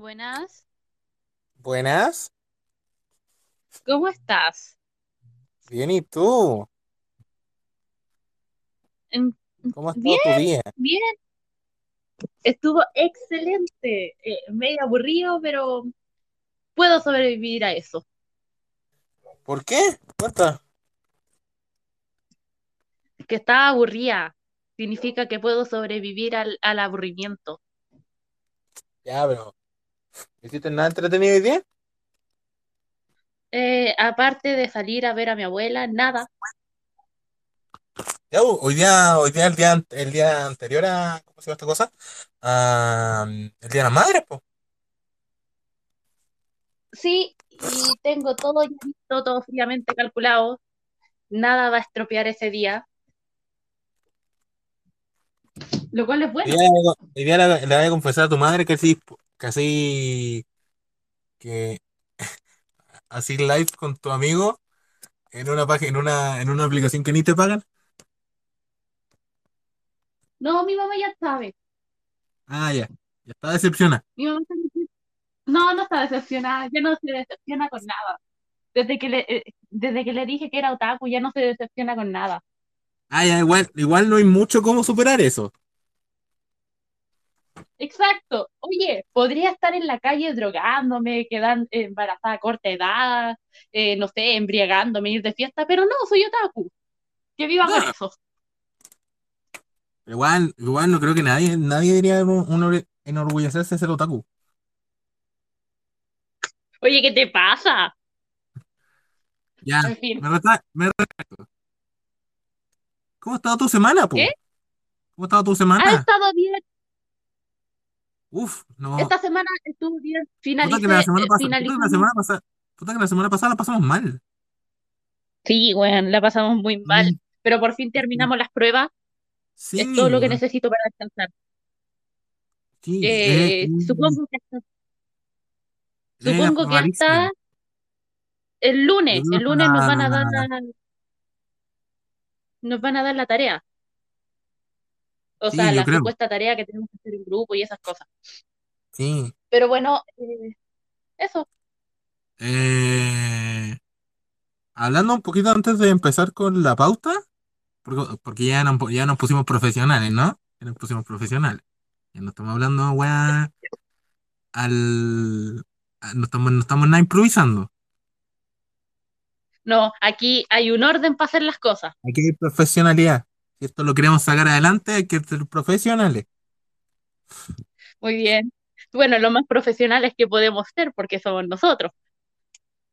Buenas, Buenas, ¿cómo estás? bien, ¿y tú? ¿Cómo ha estado Bien, tu día? bien, estuvo excelente, eh, medio aburrido, pero puedo sobrevivir a eso. ¿Por qué? Cuenta. Que estaba aburrida significa que puedo sobrevivir al, al aburrimiento. Ya, pero ¿no ¿hiciste nada entretenido hoy día? Eh, aparte de salir a ver a mi abuela, nada. Ya, hoy día, hoy día, el día, el día anterior a, ¿cómo se llama esta cosa? Ah, el día de la madre, pues. Sí, y tengo todo ya listo, todo fríamente calculado. Nada va a estropear ese día, lo cual es Hoy bueno. día, hoy día le, le voy a confesar a tu madre que así, así, que así live con tu amigo en una página, en una, en una aplicación que ni te pagan. No, mi mamá ya sabe. Ah, ya, ya está decepcionada. Mi mamá está No, no está decepcionada, ya no se decepciona con nada. Desde que le, eh, desde que le dije que era otaku, ya no se decepciona con nada. Ah, ya, igual, igual no hay mucho cómo superar eso. Exacto. Oye, podría estar en la calle drogándome, quedando embarazada a corta edad, eh, no sé, embriagándome, ir de fiesta, pero no, soy otaku. Que viva con No, eso. Igual, igual no creo que nadie, nadie diría un- enorgullecerse de ser otaku. Oye, ¿qué te pasa? Ya, En fin, me retracto. ¿Cómo ha estado tu semana, ¿qué? po? ¿Cómo ha estado tu Ha semana? estado bien. Uf, no. Esta semana estuvo bien. Puta que la Finalicé, semana eh, pasada, puta que la finalizamos. semana pasada, puta que la semana pasada la pasamos mal. Sí, bueno, la pasamos muy mal, Mm, pero por fin terminamos las pruebas. Es todo lo que weón, necesito para descansar. sí, eh, supongo que hasta, eh, supongo que hasta el lunes, el lunes nos van a dar la, nos van a dar la tarea, o sea, sí, la creo, supuesta tarea que tenemos que hacer en grupo y esas cosas. sí. Pero bueno, eh, eso. Eh, hablando un poquito antes de empezar con la pauta, porque, porque ya nos, ya nos pusimos profesionales, ¿no? Ya nos pusimos profesionales. Ya no estamos hablando, weá, al... No estamos, no estamos nada improvisando. No, aquí hay un orden para hacer las cosas. Aquí hay profesionalidad. Si esto lo queremos sacar adelante, hay que ser profesionales. Muy bien. Bueno, lo más profesionales que podemos ser porque somos nosotros.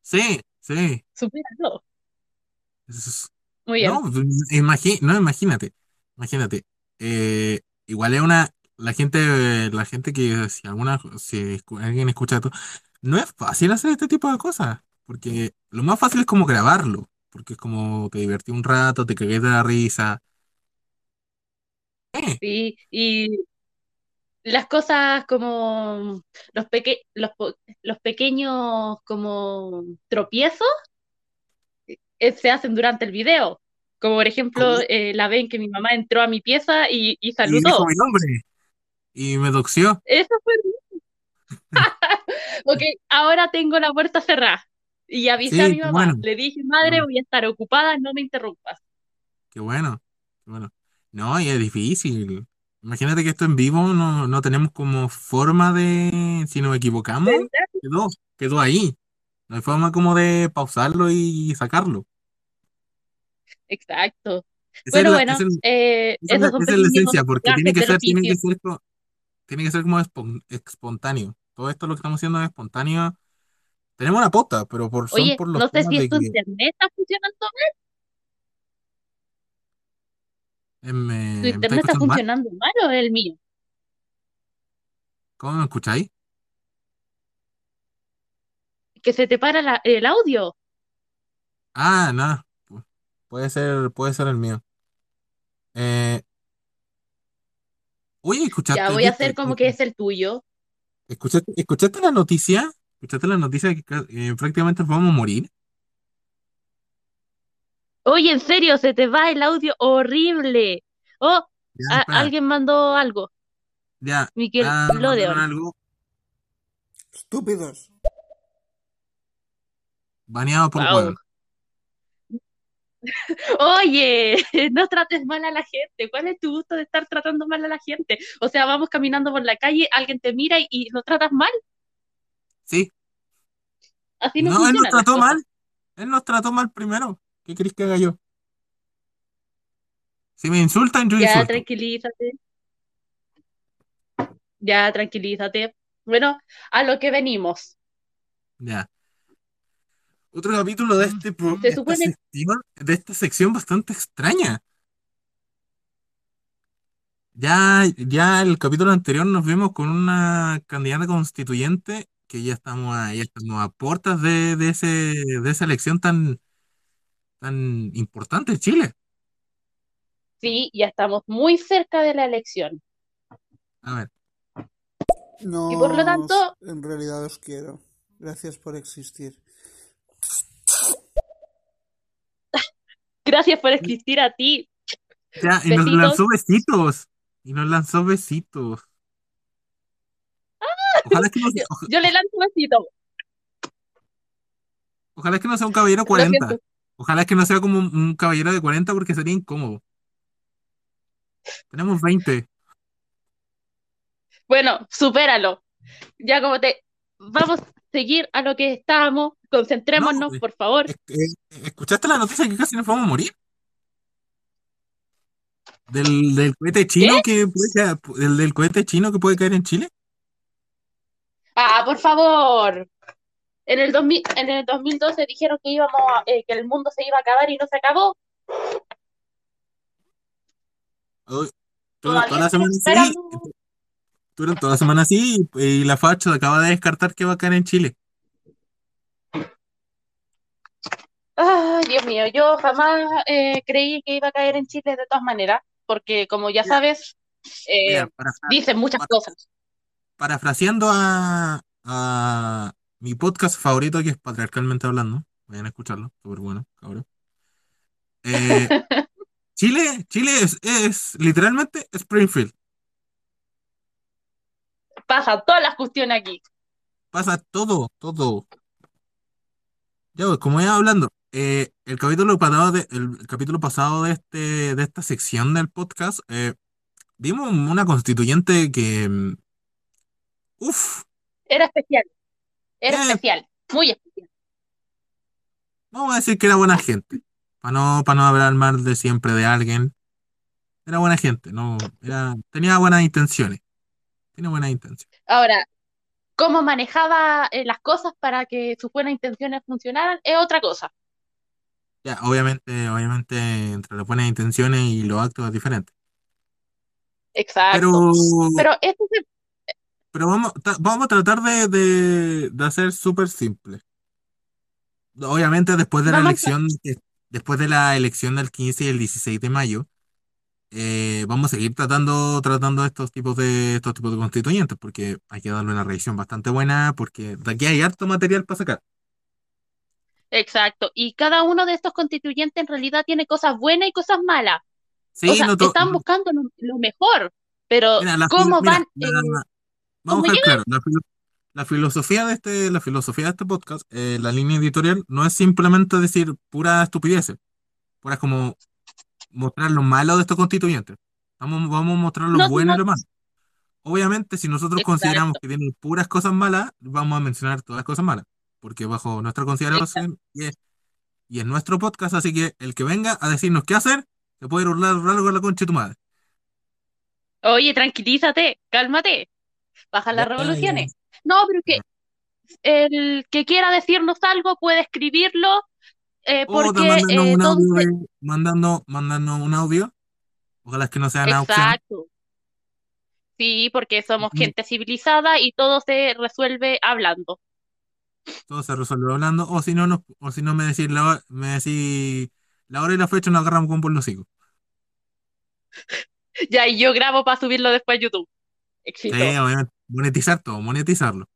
Sí, sí. Supéralo. Es- Muy no, bien. imagi- no, imagínate. Imagínate. Eh, igual es una... La gente, la gente que si alguna, si alguien escucha esto, no es fácil hacer este tipo de cosas. Porque lo más fácil es como grabarlo. Porque es como te divertí un rato, te cagué de la risa. Eh, Sí, y las cosas como los, peque los, los pequeños como tropiezos eh, se hacen durante el video. Como por ejemplo, como- eh, la ven que mi mamá entró a mi pieza y, y y dijo saludó. mi nombre. Y me doxió. Eso fue. Ok, ahora tengo la puerta cerrada. Y avisé a mi mamá. bueno. Le dije, madre, voy a estar ocupada, no me interrumpas. Qué bueno. Qué bueno. No, y es difícil. Imagínate que esto en vivo no, no tenemos como forma de, si nos equivocamos, quedó, quedó ahí. No hay forma como de pausarlo y sacarlo. Exacto. Esa es Bueno, la, esa bueno, es, eh, esa esos son esa es la esencia, porque tiene que ser, tiene que ser, tiene que ser como espon- espontáneo. Todo esto lo que estamos haciendo es espontáneo. Tenemos una pauta, pero por, son Oye, por los no sé si tu que internet está funcionando mal. eh, me, ¿Tu me estáis internet está escuchando mal. funcionando mal o es el mío? ¿Cómo me escucháis? Que se te para la- el audio. Ah, nada. pu- Puede ser, puede ser el mío. Eh, oye, Ya ¿escuchaste, voy a viste? hacer como que es el tuyo. ¿Escuchaste, escuchaste la noticia? ¿Escuchaste la noticia de que ca- eh, prácticamente nos vamos a morir? Oye, en serio, se te va el audio horrible. Oh, Ya, a- espera, alguien mandó algo. ya. Miquel Ah, algo. estúpidos. Baneado por Wow. Oye, no trates mal a la gente. ¿Cuál es tu gusto de estar tratando mal a la gente? O sea, vamos caminando por la calle, alguien te mira y, y lo tratas mal. Sí. Así no, No, él nos trató cosas. mal. Él nos trató mal primero. ¿Qué querés que haga yo? Si me insultan, yo Ya, insulto. tranquilízate. Ya, tranquilízate. Bueno, a lo que venimos. Ya. Otro capítulo de este pro- Se de esta supone- sección, de esta sección bastante extraña. Ya, ya el capítulo anterior nos vimos con una candidata constituyente que ya estamos a, ya estamos a puertas de, de ese, de esa elección tan, tan importante en Chile. Sí, ya estamos muy cerca de la elección. A ver, No, Y por lo tanto- en realidad os quiero. Gracias por existir. Gracias por existir a ti. ya, y nos Besitos. lanzó besitos. Y nos lanzó besitos. Ojalá que no sea, oja- Yo le lanzo un besito. ojalá que no sea un caballero Lo 40. Ojalá que no sea como un, un caballero de 40 porque sería incómodo. Tenemos 20. Bueno, supéralo. Ya como te... Vamos a seguir a lo que estábamos. Concentrémonos, No, por favor. Eh, ¿Escuchaste la noticia que casi nos vamos a morir? Del, del cohete chino que puede caer- del, del cohete chino que puede caer en Chile. Ah, por favor. En el 2000, en el 2012 dijeron que íbamos a- eh, que el mundo se iba a acabar y no se acabó. Toda, la semana así. esperando. Tuvieron toda la semana así y, la facha acaba de descartar que va a caer en Chile. Ay, Dios mío, yo jamás eh, creí que iba a caer en Chile de todas maneras, porque como ya sabes, eh, Mira, dicen muchas para- cosas. parafraseando a, a mi podcast favorito que es Patriarcalmente Hablando. Vayan a escucharlo, súper bueno, cabrón. Eh, Chile, Chile es, es literalmente Springfield. Pasan todas las cuestiones aquí. Pasa todo, todo. Ya, pues, como iba hablando, eh, el capítulo pasado de, el, capítulo pasado de este, de esta sección del podcast, eh, vimos una constituyente que, mm, uff, Era especial. Era Eh. especial. Muy especial. vamos a decir que era buena gente. Para no, para no hablar mal de siempre de alguien. Era buena gente, no, era, tenía buenas intenciones. Tiene buenas intenciones. Ahora, cómo manejaba eh, las cosas para que sus buenas intenciones funcionaran es otra cosa. Ya, obviamente, obviamente, entre las buenas intenciones y los actos es diferente. Exacto. Pero, Pero esto se- pero vamos, ta- vamos a tratar de, de, de hacer súper simple. Obviamente, después de la Vamos a- elección, que- después de la elección del 15 y el 16 de mayo, eh, vamos a seguir tratando, tratando estos tipos de, estos tipos de constituyentes, porque hay que darle una revisión bastante buena, porque de aquí hay harto material para sacar. Exacto. Y cada uno de estos constituyentes en realidad tiene cosas buenas y cosas malas. Sí, sea, no to- están buscando lo, lo mejor, pero Mira, la ¿cómo mira, van? la- eh, vamos a dejar claro, la, filo- la filosofía de este, la filosofía de este podcast, eh, la línea editorial, no es simplemente decir pura estupideces, pura como mostrar lo malo de estos constituyentes. Vamos, vamos a mostrar lo No, bueno y lo malo. Obviamente, si nosotros Exacto. consideramos que tienen puras cosas malas, vamos a mencionar todas las cosas malas, porque bajo nuestra consideración y es, y es nuestro podcast, así que el que venga a decirnos qué hacer, se puede hurlar algo con la concha de tu madre. Oye, tranquilízate, cálmate, baja las revoluciones. No, pero que el que quiera decirnos algo puede escribirlo, eh, O porque mandando eh, un audio, se- de- mandando, mandando un audio. Ojalá que no sean opciones. Exacto. Sí, porque somos gente civilizada y todo se resuelve hablando. Todo se resuelve hablando. O si no, no, o si no me decís la, hora- me decís la hora y la fecha, nos agarramos con por los hijos. Ya, y yo grabo para subirlo después a YouTube. Sí, Éxito. obviamente. Monetizar todo, monetizarlo.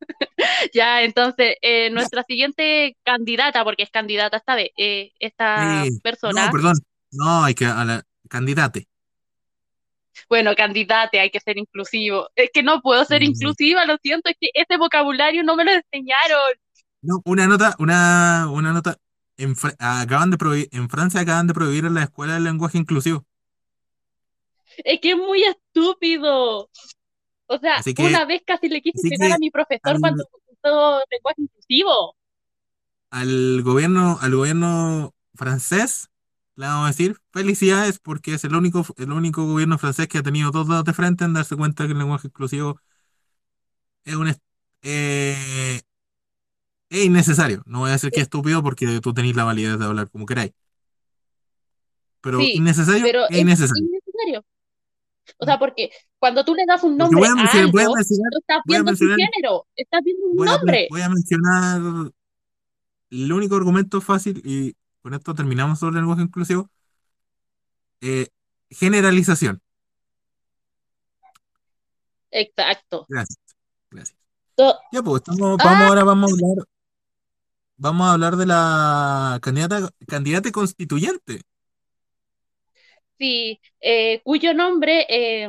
Ya, entonces, eh, nuestra siguiente candidata, porque es candidata esta vez, eh, esta persona, No, perdón. No, hay que a la candidate. Bueno, candidate, hay que ser inclusivo. Es que no puedo ser Mm. inclusiva, lo siento, es que ese vocabulario no me lo enseñaron. No, una nota, una, una nota. En, acaban de prohibir, en Francia acaban de prohibir en la escuela el lenguaje inclusivo. Es que es muy estúpido. O sea, que- una vez casi le quise pegar a mi profesor al- cuando usó lenguaje inclusivo. Al gobierno, al gobierno francés, le vamos a decir felicidades porque es el único, el único gobierno francés que ha tenido dos dedos de frente en darse cuenta que el lenguaje inclusivo es un eh, es innecesario. No voy a decir que es estúpido porque tú tenés la validez de hablar como queráis. Pero Sí, innecesario Pero es es innecesario. innecesario. O sea, porque cuando tú le das un nombre a mencionar, algo, mencionar, estás viendo su género, estás viendo un voy a, nombre. voy a mencionar el único argumento fácil y con esto terminamos sobre el lenguaje inclusivo. Eh, generalización. Exacto. Gracias. Gracias. Ya pues, estamos- Ah. vamos ahora vamos a hablar vamos a hablar de la candidata candidata constituyente. Sí, eh, cuyo nombre eh,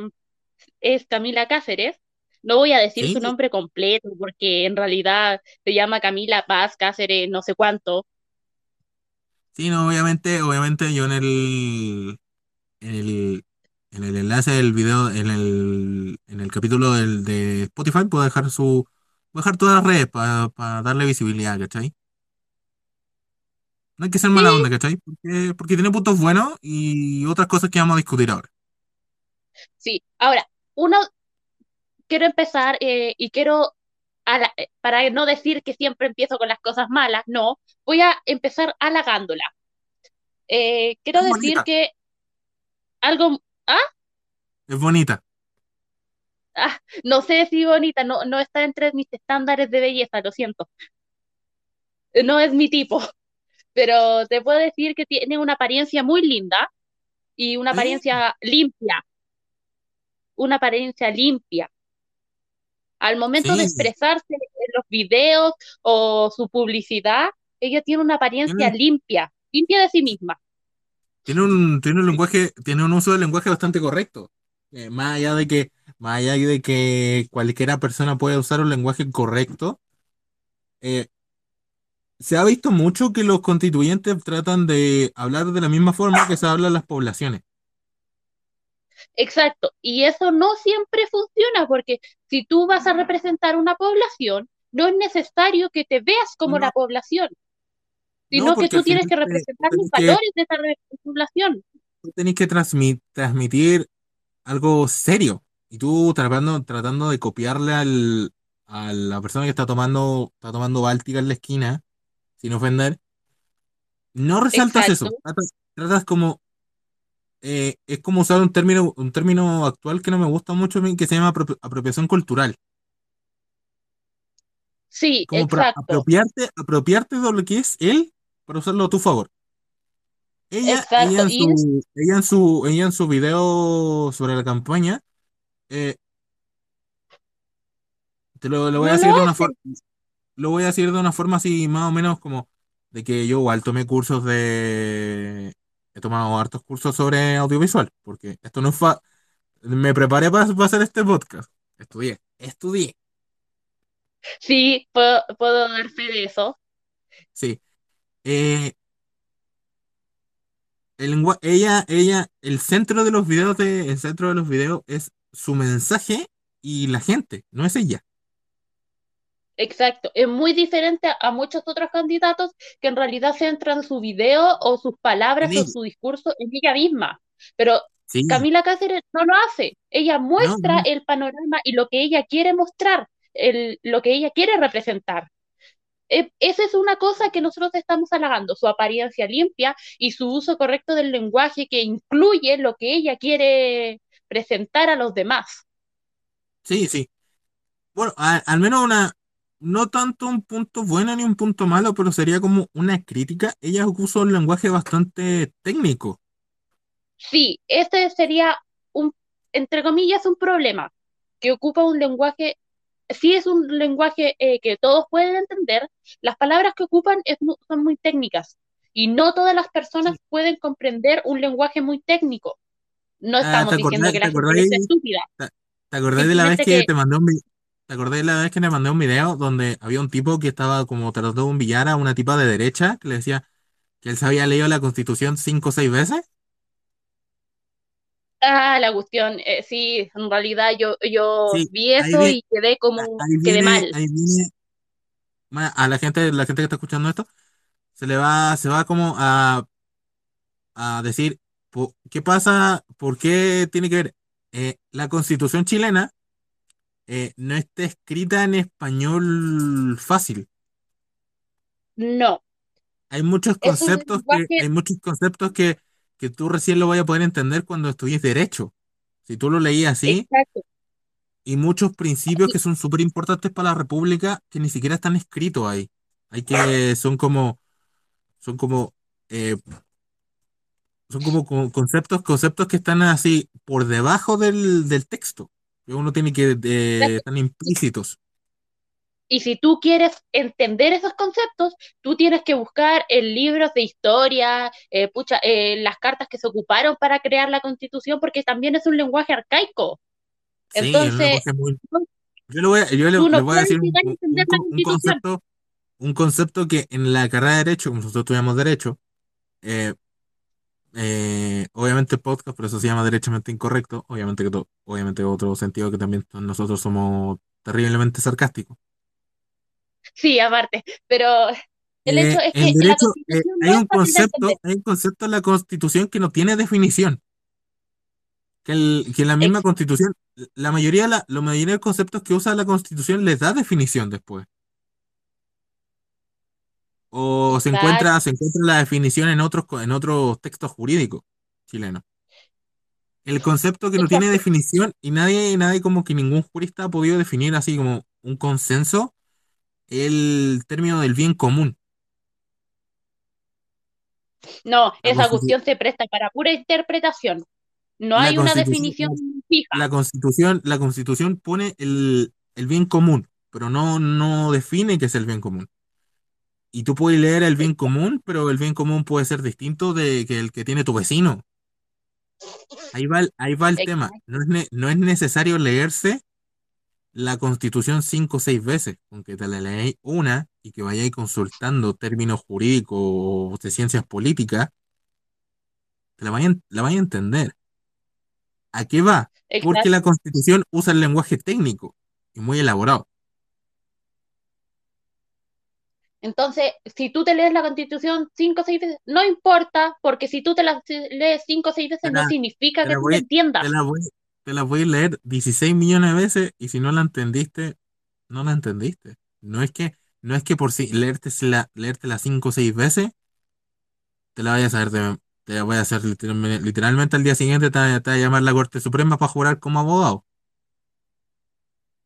es Camila Cáceres. No voy a decir Sí. su nombre completo porque en realidad se llama Camila Paz Cáceres, no sé cuánto. Sí, no, obviamente, obviamente yo en el en el en el enlace del video, en el, en el capítulo del, de Spotify, puedo dejar su voy a dejar todas las redes para darle visibilidad, ¿cachai? No hay que ser mala Sí. onda, ¿cachai? Porque, porque tiene puntos buenos y otras cosas que vamos a discutir ahora. Sí, ahora, uno, quiero empezar eh, y quiero, a la- eh, para no decir que siempre empiezo con las cosas malas, no, voy a empezar halagándola. Eh, quiero Es decir bonita. que algo, Es bonita. no sé si bonita, no, no está entre mis estándares de belleza, lo siento. No es mi tipo, pero te puedo decir que tiene una apariencia muy linda y una apariencia limpia. Una apariencia limpia. Al momento de Sí. expresarse en los videos o su publicidad, ella tiene una apariencia limpia, limpia de sí misma. Tiene un, tiene un lenguaje, tiene un uso del lenguaje bastante correcto. Eh, más allá de que, más allá de que cualquiera persona puede usar un lenguaje correcto, eh, se ha visto mucho que los constituyentes tratan de hablar de la misma forma que se habla en las poblaciones. Exacto. Y eso no siempre funciona porque si tú vas a representar una población, no es necesario que te veas como No. la población, sino No, que tú tienes que representar los que- valores de esa población. tú tenés que transmi- transmitir algo serio. Y tú tratando, tratando de copiarle al, a la persona que está tomando, está tomando Báltica en la esquina, sin ofender, no resaltas eso. Tratas, tratas como. eh, es como usar un término, un término actual que no me gusta mucho a mí, que se llama apropia- apropiación cultural. Sí, Como para exacto. apropiarte, apropiarte de lo que es él para usarlo a tu favor. Ella, ella en su, ella en su, ella en su video sobre la campaña, eh, te lo, lo voy a decir de una forma, lo voy a decir de una forma así más o menos como de que yo igual tomé cursos de, he tomado hartos cursos sobre audiovisual, porque esto no es fa, me preparé para, para hacer este podcast, estudié, estudié, Sí, puedo, puedo dar fe de eso. sí. Eh, el lengua- ella, ella, el centro de los videos de, el centro de los videos es su mensaje y la gente, no es ella. Exacto. Es muy diferente a, a muchos otros candidatos que en realidad centran su video o sus palabras o su discurso en ella misma. Pero Sí, Camila Cáceres no lo hace. Ella muestra no. el panorama y lo que ella quiere mostrar, el, lo que ella quiere representar. E- Esa es una cosa que nosotros estamos halagando, su apariencia limpia y su uso correcto del lenguaje que incluye lo que ella quiere presentar a los demás. sí, sí. Bueno, a- al menos una, no tanto un punto bueno ni un punto malo, pero sería como una crítica. Ella usa un lenguaje bastante técnico. Sí, este sería un, entre comillas, un problema, que ocupa un lenguaje, sí es un lenguaje eh, que todos pueden entender, las palabras que ocupan es son muy técnicas y no todas las personas pueden comprender un lenguaje muy técnico. No Ah, estamos ¿te diciendo que la gente es estúpida, te, te acordás de la vez que que, te mandé un te acordás de la vez que le mandé un video donde había un tipo que estaba como tratando de humillar a una tipa de derecha que le decía que él se había leído la Constitución cinco o seis veces? ah, la cuestión, eh, sí, en realidad yo, yo Sí, vi eso viene, y quedé como, quedé viene, mal. viene, a la gente, la gente que está escuchando esto, se le va, se va como a, a decir, ¿qué pasa? ¿Por qué tiene que ver? Eh, la Constitución chilena eh, no está escrita en español fácil. No, Hay muchos es conceptos que, hay muchos conceptos que, que tú recién lo vas a poder entender cuando estudies derecho. Si tú lo leías así, exacto. y muchos principios que son súper importantes para la República que ni siquiera están escritos ahí. Hay que, son como, son como, eh, son como co- conceptos, conceptos que están así por debajo del, del texto. Uno tiene que, eh, están implícitos. y si tú quieres entender esos conceptos, tú tienes que buscar en libros de historia, eh, pucha, eh, las cartas que se ocuparon para crear la Constitución, porque también es un lenguaje arcaico. Sí, es un Entonces, lenguaje muy, yo le voy a, yo le, voy a decir un, un, un concepto, un concepto que en la carrera de Derecho, como nosotros estudiamos Derecho, eh, Eh, obviamente podcast, por eso se llama derechamente incorrecto. Obviamente que obviamente otro sentido que también nosotros somos terriblemente sarcásticos. Sí, aparte, pero el hecho Eh, es el que la eh, hay no es un concepto, hay un concepto en la Constitución que no tiene definición. Que, el, que la misma Constitución, la mayoría, de la, la mayoría de conceptos que usa la Constitución les da definición después. O se encuentra, se encuentra la definición en otros, en otros textos jurídicos chilenos. El concepto que no tiene definición y nadie, nadie como que ningún jurista ha podido definir así como un consenso, el término del bien común. No, esa cuestión se presta para pura interpretación. No la hay una definición fija. la constitución, la constitución pone el, el bien común, pero no, no define qué es el bien común. Y tú puedes leer el bien común, pero el bien común puede ser distinto de que el que tiene tu vecino. Ahí va el, ahí va el tema. No es, ne- no es necesario leerse la Constitución cinco o seis veces, con que te la leáis una y que vayáis consultando términos jurídicos o de ciencias políticas, te la vayas, la vaya a entender. ¿A qué va? Porque Exacto. la Constitución usa el lenguaje técnico y muy elaborado. Entonces, si tú te lees la Constitución cinco o seis veces, no importa, porque si tú te la lees cinco o seis Te veces, no significa te que la tú voy, te entiendas. la voy, te la voy a leer 16 millones de veces y si no la entendiste, no la entendiste. No es que, no es que por si leerte la, leértela cinco o seis veces, te la vayas a saber te la voy a hacer literalmente, literalmente al día siguiente te, te va a llamar la Corte Suprema para jurar como abogado.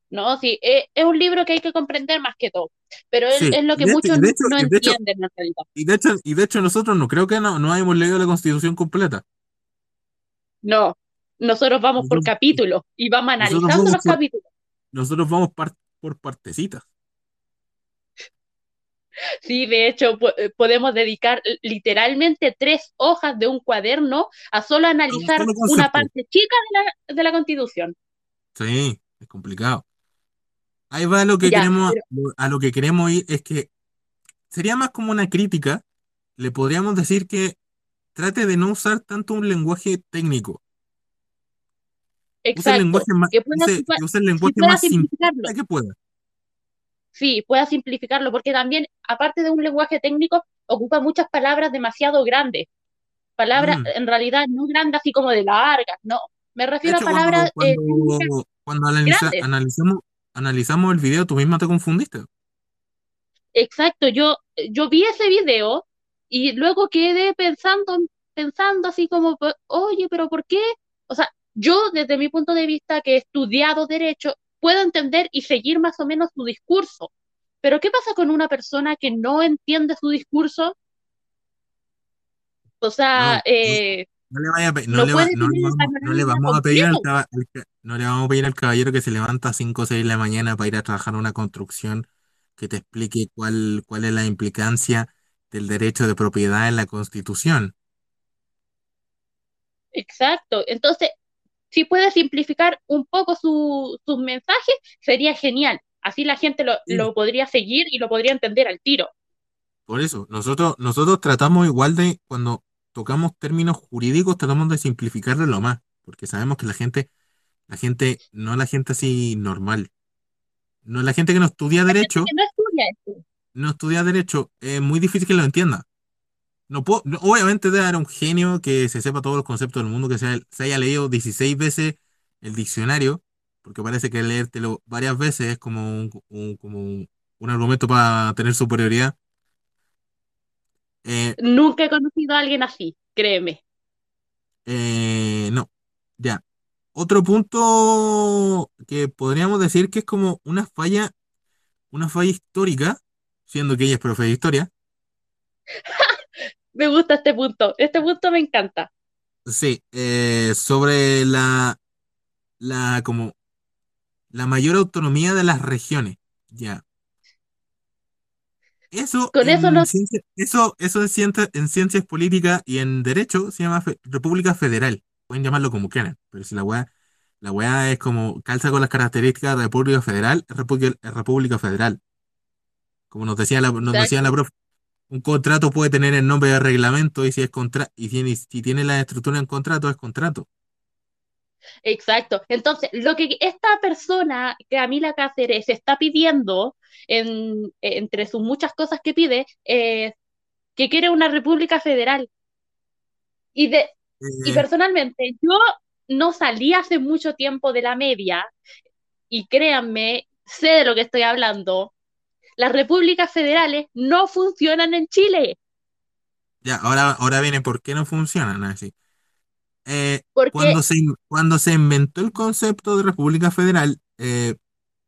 No, sí, es, es un libro que hay que comprender más que todo, pero es, Sí, es lo que de muchos y de hecho, no entienden en realidad. y de hecho, y de hecho nosotros no creo que no, no hayamos leído la Constitución completa. No, nosotros vamos por capítulos y vamos analizando vamos los por, capítulos. nosotros vamos par- por partecitas. Sí, de hecho, po- eh, podemos dedicar literalmente tres hojas de un cuaderno a solo analizar solo una parte chica de la, de la Constitución. Sí, es complicado. Ahí va lo que Ya, queremos, pero a lo que queremos ir, es que sería más como una crítica. Le podríamos decir que trate de no usar tanto un lenguaje técnico. Use el exacto, lenguaje más, que pueda, use, que use el lenguaje pueda más simplificarlo. que pueda. Sí, pueda simplificarlo, porque también, aparte de un lenguaje técnico, ocupa muchas palabras demasiado grandes. Palabras, Mm. en realidad, no grandes así como de largas, no. Me refiero a cuando, palabras eh, cuando, analiza- analizamos, analizamos el video, tú misma te confundiste. Exacto, yo, yo vi ese video y luego quedé pensando, pensando así como, oye, pero ¿por qué? O sea, yo desde mi punto de vista que he estudiado derecho, puedo entender y seguir más o menos su discurso. Pero ¿qué pasa con una persona que no entiende su discurso? O sea, no, eh, no le vaya a pe- no no le va- puede no le tener el vamos, no le panorama vamos a pedir al, completo. caba- al ca- no le vamos a pedir al caballero que se levanta a 5 o 6 de la mañana para ir a trabajar en una construcción que te explique cuál, cuál es la implicancia del derecho de propiedad en la Constitución. Exacto. Entonces, si puede simplificar un poco su- sus mensajes, sería genial. Así la gente lo, Sí, lo podría seguir y lo podría entender al tiro. por eso, nosotros, nosotros tratamos igual de, cuando tocamos términos jurídicos, tratamos de simplificarlo lo más, porque sabemos que la gente, la gente, no la gente así normal, no la gente que no estudia derecho, Que no estudia esto. no estudia derecho, es muy difícil que lo entienda. No puedo, no- obviamente debe haber un genio que se sepa todos los conceptos del mundo, que se, se haya leído 16 veces el diccionario, porque parece que leértelo varias veces es como un, un- como un, un argumento para tener superioridad. Nunca he conocido a alguien así, créeme. eh, no, ya. Otro punto que podríamos decir que es como una falla, una falla histórica, siendo que ella es profe de historia. Me gusta este punto. Este punto me encanta. Sí, eh, sobre la, la como la mayor autonomía de las regiones. Ya. Eso Con eso en no, ciencia, eso, eso en ciencia, en ciencias políticas y en derecho se llama fe- República Federal. Pueden llamarlo como quieran, pero si la weá, la weá es como calza con las características de República Federal, es República, es República Federal. Como nos decía la, nos decía la profe, un contrato puede tener el nombre de reglamento y si es contra, y tiene, si tiene la estructura en contrato, es contrato. exacto. Entonces, lo que esta persona, Camila Cáceres, está pidiendo, en, entre sus muchas cosas que pide, es que quiere una república federal. Y, de, y Eh, personalmente, yo no salí hace mucho tiempo de la media, y créanme, sé de lo que estoy hablando. Las repúblicas federales no funcionan en Chile, ya, ahora, ahora viene por qué no funcionan así. eh, cuando se, cuando se inventó el concepto de República Federal, eh,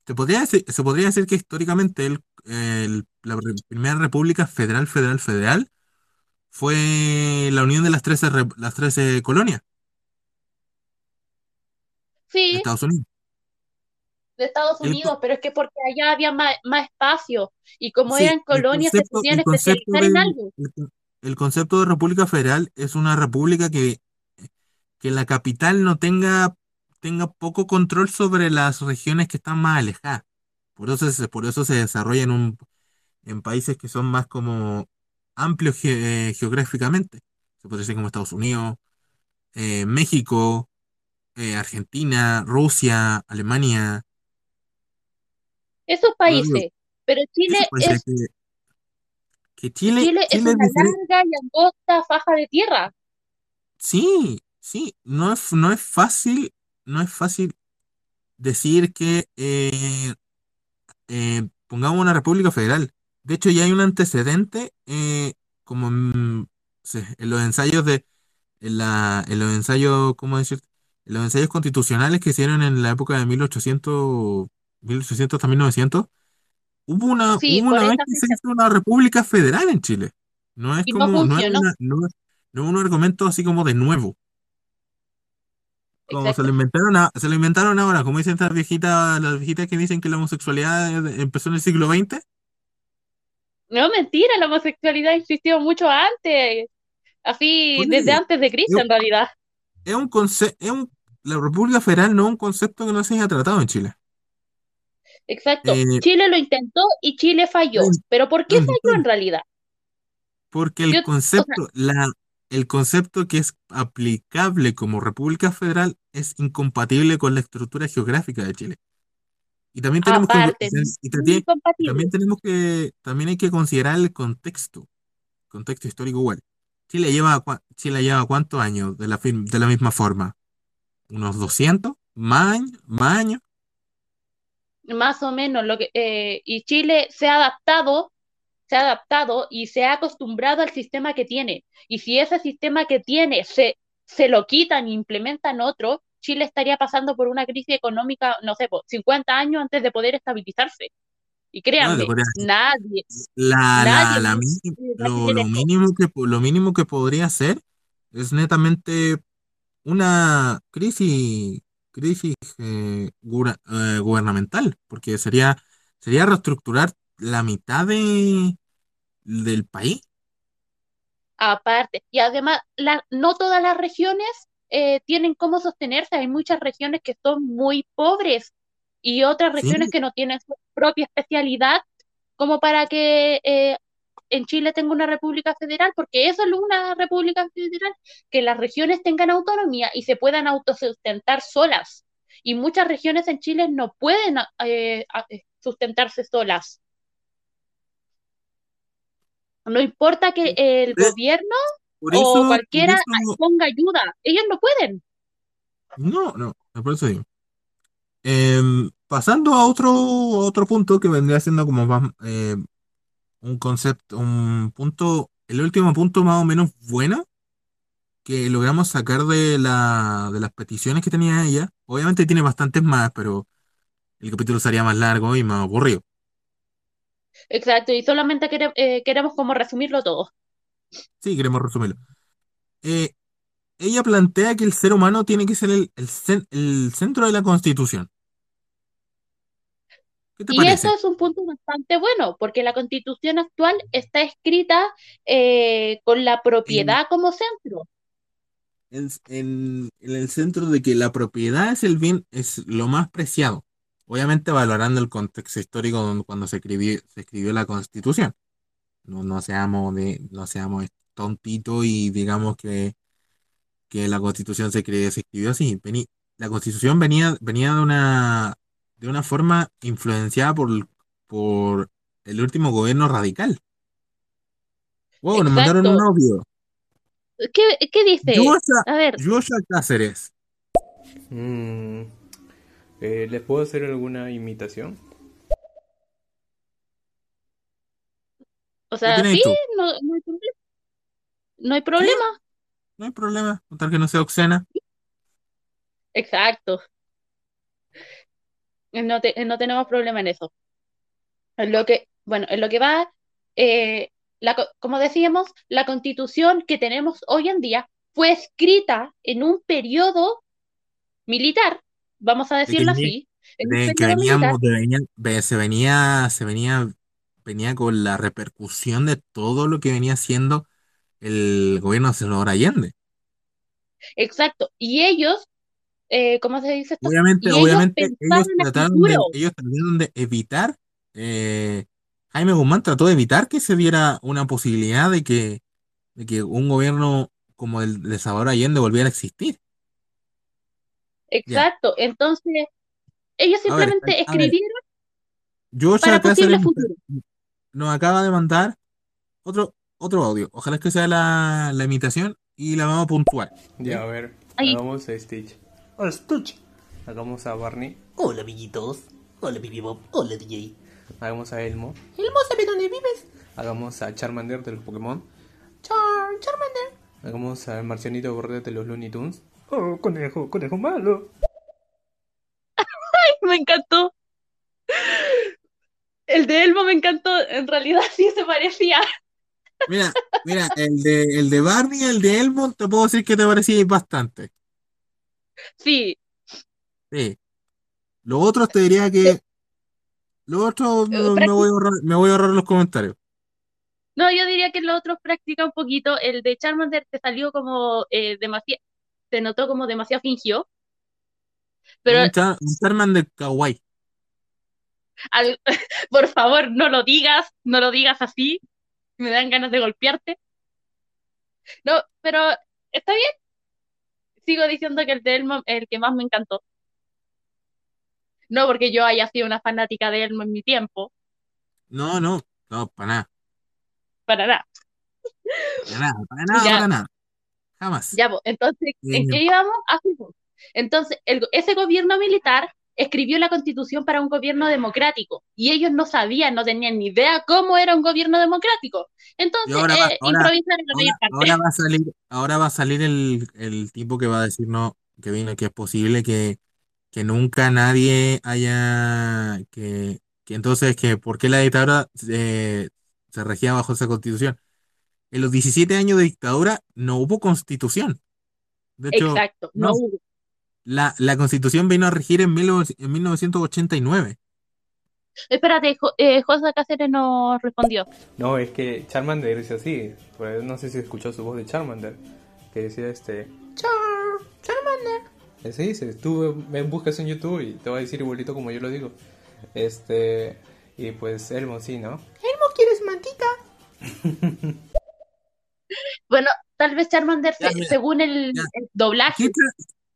se podría decir, se podría decir que históricamente el- el- la re- primera República Federal, Federal, Federal fue la unión de las 13, re- las 13 colonias de sí, Estados Unidos. de Estados El, co- Unidos, pero es que porque allá había más, más espacio y como sí, eran el colonias se concepto, podían el concepto especializar en del, algo. el, con- el concepto de República Federal es una república que, que la capital no tenga, tenga poco control sobre las regiones que están más alejadas. Por eso se, por eso se desarrolla en un en países que son más como amplios ge- eh, geográficamente. Se puede decir como Estados Unidos, eh, México, eh, Argentina, Rusia, Alemania. Esos países, pero Chile es, que, que Chile, Chile es Chile es una larga y angosta faja de tierra. Sí, sí, no es, no es fácil, no es fácil decir que eh, eh, pongamos una república federal. De hecho, ya hay un antecedente eh, como en, los ensayos de en, la, en los ensayos, ¿cómo decir? En los ensayos constitucionales que hicieron en la época de 1800, 1800 hasta 1900, hubo una, Sí, hubo una vez esa que se fecha. hizo una república federal en Chile. No es Y no como, no es funcionó. una, no es, no es un argumento así como de nuevo, como se lo inventaron, a- se lo inventaron ahora, como dicen estas viejitas, las viejitas que dicen que la homosexualidad empezó en el siglo XX. No, mentira, la homosexualidad existió mucho antes, así desde antes de Cristo en realidad. es un concepto, es un, la república federal no es un concepto que no se haya tratado en Chile. Exacto. Eh, Chile lo intentó y Chile falló. ¿Pero por qué falló en realidad? Porque el Yo, o sea, concepto, la, el concepto que es aplicable como República Federal es incompatible con la estructura geográfica de Chile. Y también tenemos que, y también, tenemos que, también hay que considerar el contexto, contexto histórico igual. Chile lleva, Chile lleva cuántos años de la, de la misma forma? ¿Unos 200? ¿Más años? ¿Más años? Más o menos lo que eh, y Chile se ha adaptado, se ha adaptado y se ha acostumbrado al sistema que tiene. Y si ese sistema que tiene se, se lo quitan e implementan otro, Chile estaría pasando por una crisis económica, no sé, po, 50 años antes de poder estabilizarse. Y créanme, nadie, la, nadie la, la va mini- a lo, mínimo que, po- lo mínimo que podría ser es netamente una crisis, crisis eh, gura- eh, gubernamental, porque sería, sería reestructurar la mitad de, del país. Aparte, y además, la, no todas las regiones eh, tienen cómo sostenerse. Hay muchas regiones que son muy pobres y otras Sí, regiones que no tienen su propia especialidad, como para que eh, en Chile tenga una república federal, porque eso es una república federal, que las regiones tengan autonomía y se puedan autosustentar solas. Y muchas regiones en Chile no pueden eh, eh, sustentarse solas. No importa que el gobierno o cualquiera eso, ponga ayuda, ellos no pueden. no, no, por eso digo. Pasando a otro, otro punto que vendría siendo como más, eh, un concepto, un punto, el último punto más o menos bueno que logramos sacar de la, de las peticiones que tenía ella. Obviamente tiene bastantes más, pero el capítulo sería más largo y más aburrido. Exacto, y solamente quere- eh, queremos como resumirlo todo. Sí, queremos resumirlo. Eh, ella plantea que el ser humano tiene que ser el, el cen- el centro de la Constitución. ¿Qué te Y parece? eso es un punto bastante bueno, porque la constitución actual está escrita eh, con la En, propiedad como centro. en- en- en el centro de que la propiedad es el bien, es lo más preciado. Obviamente valorando el contexto histórico donde- cuando se escribió, se escribió la Constitución. No, no seamos de, no seamos tontitos y digamos que, que la Constitución se, escribió así. Vení- la Constitución venía, venía de una, de una forma influenciada por, por el último gobierno radical. Wow, nos mandaron un audio. ¿Qué, qué dice? Joshua, A ver, Joshua Cáceres. Mm, eh, ¿les puedo hacer alguna imitación? o ¿Qué sea, sí, no, no hay problema. No hay Sí, problema. no hay problema. Con tal que no sea obscena. Exacto. No, te- no tenemos problema en eso. En lo que, bueno, en lo que va, eh, la, como decíamos, la constitución que tenemos hoy en día fue escrita en un periodo militar, vamos a decirlo así, de que veníamos, de venía- ve- se venía, se venía, venía con la repercusión de todo lo que venía haciendo el gobierno de Salvador Allende. exacto. Y ellos, eh, ¿cómo se dice esto? Obviamente, ellos obviamente, ellos trataron de, ellos trataron de evitar, eh, Jaime Guzmán trató de evitar que se diera una posibilidad de que, de que un gobierno como el de Salvador Allende volviera a existir. Exacto. Entonces, ellos simplemente ver, escribieron Joshua para posible futuro. nos acaba de mandar otro, otro audio. Ojalá que sea la, la imitación y la vamos a puntuar. Ya, a ver, Ahí. hagamos a Stitch. Hola, Stitch. Hagamos a Barney. Hola, amiguitos. Hola, Bibi Bob. Hola, DJ. Hagamos a Elmo. Elmo, ¿sabe dónde vives? Hagamos a Charmander de los Pokémon. Char, Charmander. Hagamos al Marcianito Gordet de los Looney Tunes. Oh, conejo, conejo malo. Me encantó. El de Elmo me encantó. En realidad sí se parecía. Mira, mira, el de, el de Barney y el de Elmo, te puedo decir que te parecía bastante. Sí. Sí. Los otros te diría que. Los otros Eh, no- me voy a ahorrar, me voy a ahorrar los comentarios. No, yo diría que los otros practica un poquito. El de Charmander te salió como eh, demasiado, te notó como demasiado fingió. Pero Un, un Charmander kawaii. al- por favor, no lo digas, no lo digas así. Me dan ganas de golpearte. No, pero está bien. Sigo diciendo que el de Elmo es el que más me encantó. No porque yo haya sido una fanática de Elmo en mi tiempo, No, no, no, para nada, para nada. para nada, para nada, Ya, para nada. Jamás. ya, pues, entonces, ¿en qué íbamos? Así pues. Entonces, el- ese gobierno militar escribió la constitución para un gobierno democrático y ellos no sabían, no tenían ni idea cómo era un gobierno democrático. Entonces, ahora va, eh, ahora, improvisaron ahora, ahora va a salir, ahora va a salir el, el tipo que va a decir no, que viene, que es posible que, que nunca nadie haya, que, que entonces que por qué la dictadura eh, se regía bajo esa constitución. En los 17 años de dictadura no hubo constitución. De hecho, Exacto, no, no hubo. la, la constitución vino a regir en, 19- en 1989. Espérate, Jo- eh, José Cáceres nos respondió. No, es que Charmander dice así. Pues no sé si escuchó su voz de Charmander. Que decía este. Char, Charmander. Así dice, tú me buscas en YouTube y te va a decir igualito como yo lo digo. Este, y pues Elmo sí, ¿no? Elmo, ¿quieres mantita? Bueno, tal vez Charmander, Ya, se- mira, según el, doblaje,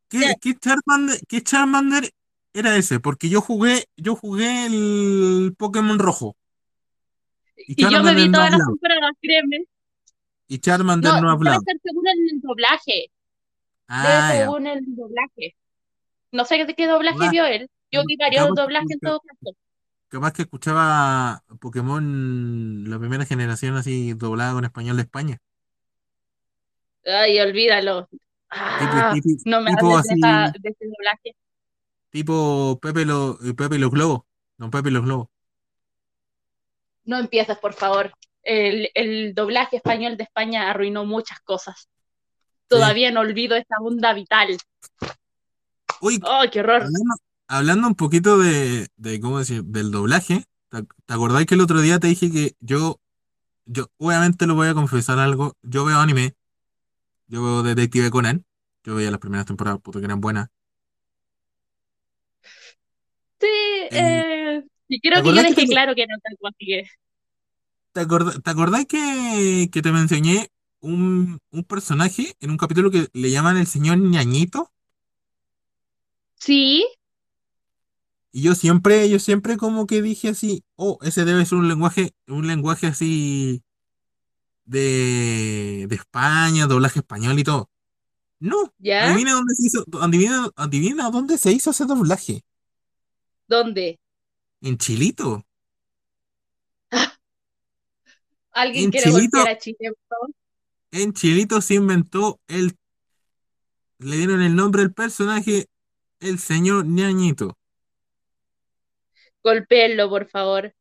¿Qué, Charmander, qué Charmander era ese? Porque yo jugué, yo jugué el Pokémon rojo. y yo me vi no todas las temporadas, créeme. Y Charmander No, no debe hablaba. ser según el doblaje, debe Ah, ya. según el doblaje. No sé de qué doblaje vio él. Yo vi varios doblajes en todo caso. Capaz que escuchaba Pokémon la primera generación así doblada con español de España. Ay, olvídalo. Ah, tipo, no me tipo hables de, esa- de ese doblaje. tipo Pepe, lo, Pepe y los Globos. No, Pepe y los Globos. No empieces, por favor. El, el doblaje español de España arruinó muchas cosas. Todavía no olvido esa onda vital. Uy, ¡Oh, qué horror! hablando, hablando un poquito de, de, ¿cómo decir? del doblaje, ¿te, te acordás que el otro día te dije que yo, yo, obviamente lo voy a confesar algo, yo veo anime, yo veo Detective Conan, yo veía las primeras temporadas, puto que eran buenas. Sí, Eh, eh, y creo ¿te que yo acordás que dejé te- claro que no tal cual así que- ¿Te te acordás que, que te mencioné un, un personaje en un capítulo que le llaman el señor ñañito? Sí, Y yo siempre, yo siempre como que dije así, oh, ese debe ser un lenguaje, un lenguaje así de, de España, doblaje español y todo. No, ¿ya? adivina dónde se hizo, adivina, adivina dónde se hizo ese doblaje. ¿Dónde? En Chilito. ¿Alguien En quiere Chilito. voltear a Chile, por favor? En Chilito se inventó el, le dieron el nombre al personaje, el señor ñañito. Golpéenlo, por favor.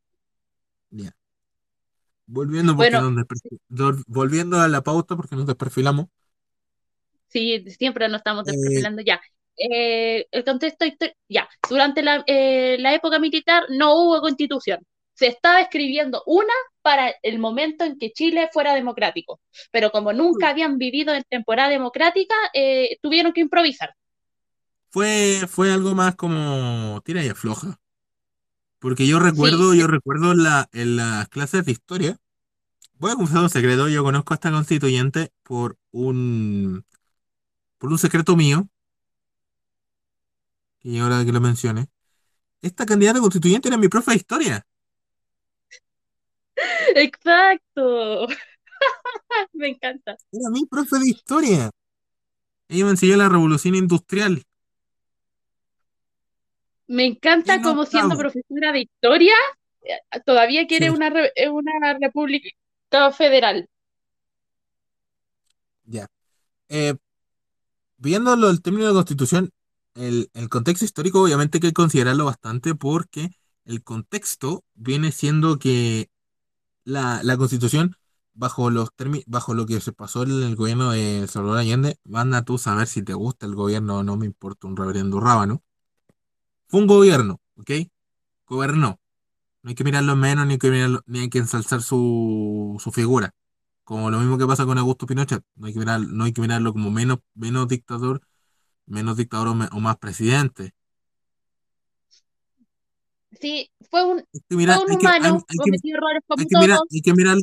Volviendo porque Bueno. nos volviendo a la pauta porque nos desperfilamos. Sí, siempre nos estamos Eh, desperfilando ya. Eh, el contexto ya. Durante la, eh, la época militar no hubo constitución. Se estaba escribiendo una para el momento en que Chile fuera democrático. Pero como nunca habían vivido en temporada democrática, tuvieron que improvisar. Fue, fue algo más como tira y afloja. Porque yo recuerdo, Sí. yo recuerdo en la, en las clases de historia. Voy a confesar un secreto, yo conozco a esta constituyente por un por un secreto mío. Y ahora que lo mencione. Esta candidata constituyente era mi profe de historia. Exacto. Me encanta. Era mi profe de historia. Ella me enseñó la revolución industrial. Me encanta En como siendo profesora de historia, eh, todavía quiere Sí. una, re- eh, una república federal. Ya. Eh, viéndolo el término de constitución, el, el contexto histórico obviamente hay que considerarlo bastante porque el contexto viene siendo que la, la constitución, bajo los términos, bajo lo que se pasó en el gobierno de Salvador Allende, van a tú saber si te gusta el gobierno o no, me importa un reverendo rábano. Fue un gobierno, ¿ok? Gobernó. No hay que mirarlo en menos, ni hay que mirarlo, ni hay que ensalzar su, su figura. Como lo mismo que pasa con Augusto Pinochet. No hay que mirar, no hay que mirarlo como menos, menos dictador, menos dictador o, me- o más presidente. Sí, fue un, Hay que mirar, fue un hay que, hay, humano, cometió errores como hay que mirar, hay que mirar,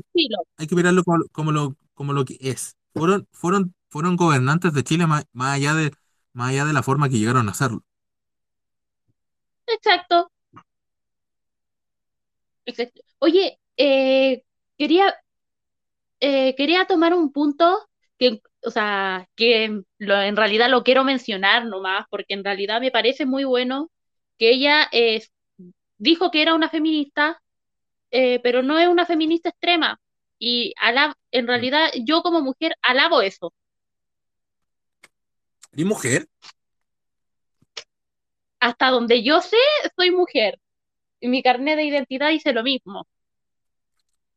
hay que mirarlo como, como lo, como lo que es. Fueron, fueron, fueron gobernantes de Chile más, más allá de, más allá de la forma que llegaron a hacerlo. Exacto. Exacto. Oye, eh, quería, eh, quería tomar un punto que, o sea, que lo- en realidad lo quiero mencionar nomás, porque en realidad me parece muy bueno que ella eh, dijo que era una feminista, eh, pero no es una feminista extrema. Y ala- en realidad yo como mujer alabo eso. ¿Y mujer? Hasta donde yo sé, soy mujer. Y mi carnet de identidad dice lo mismo.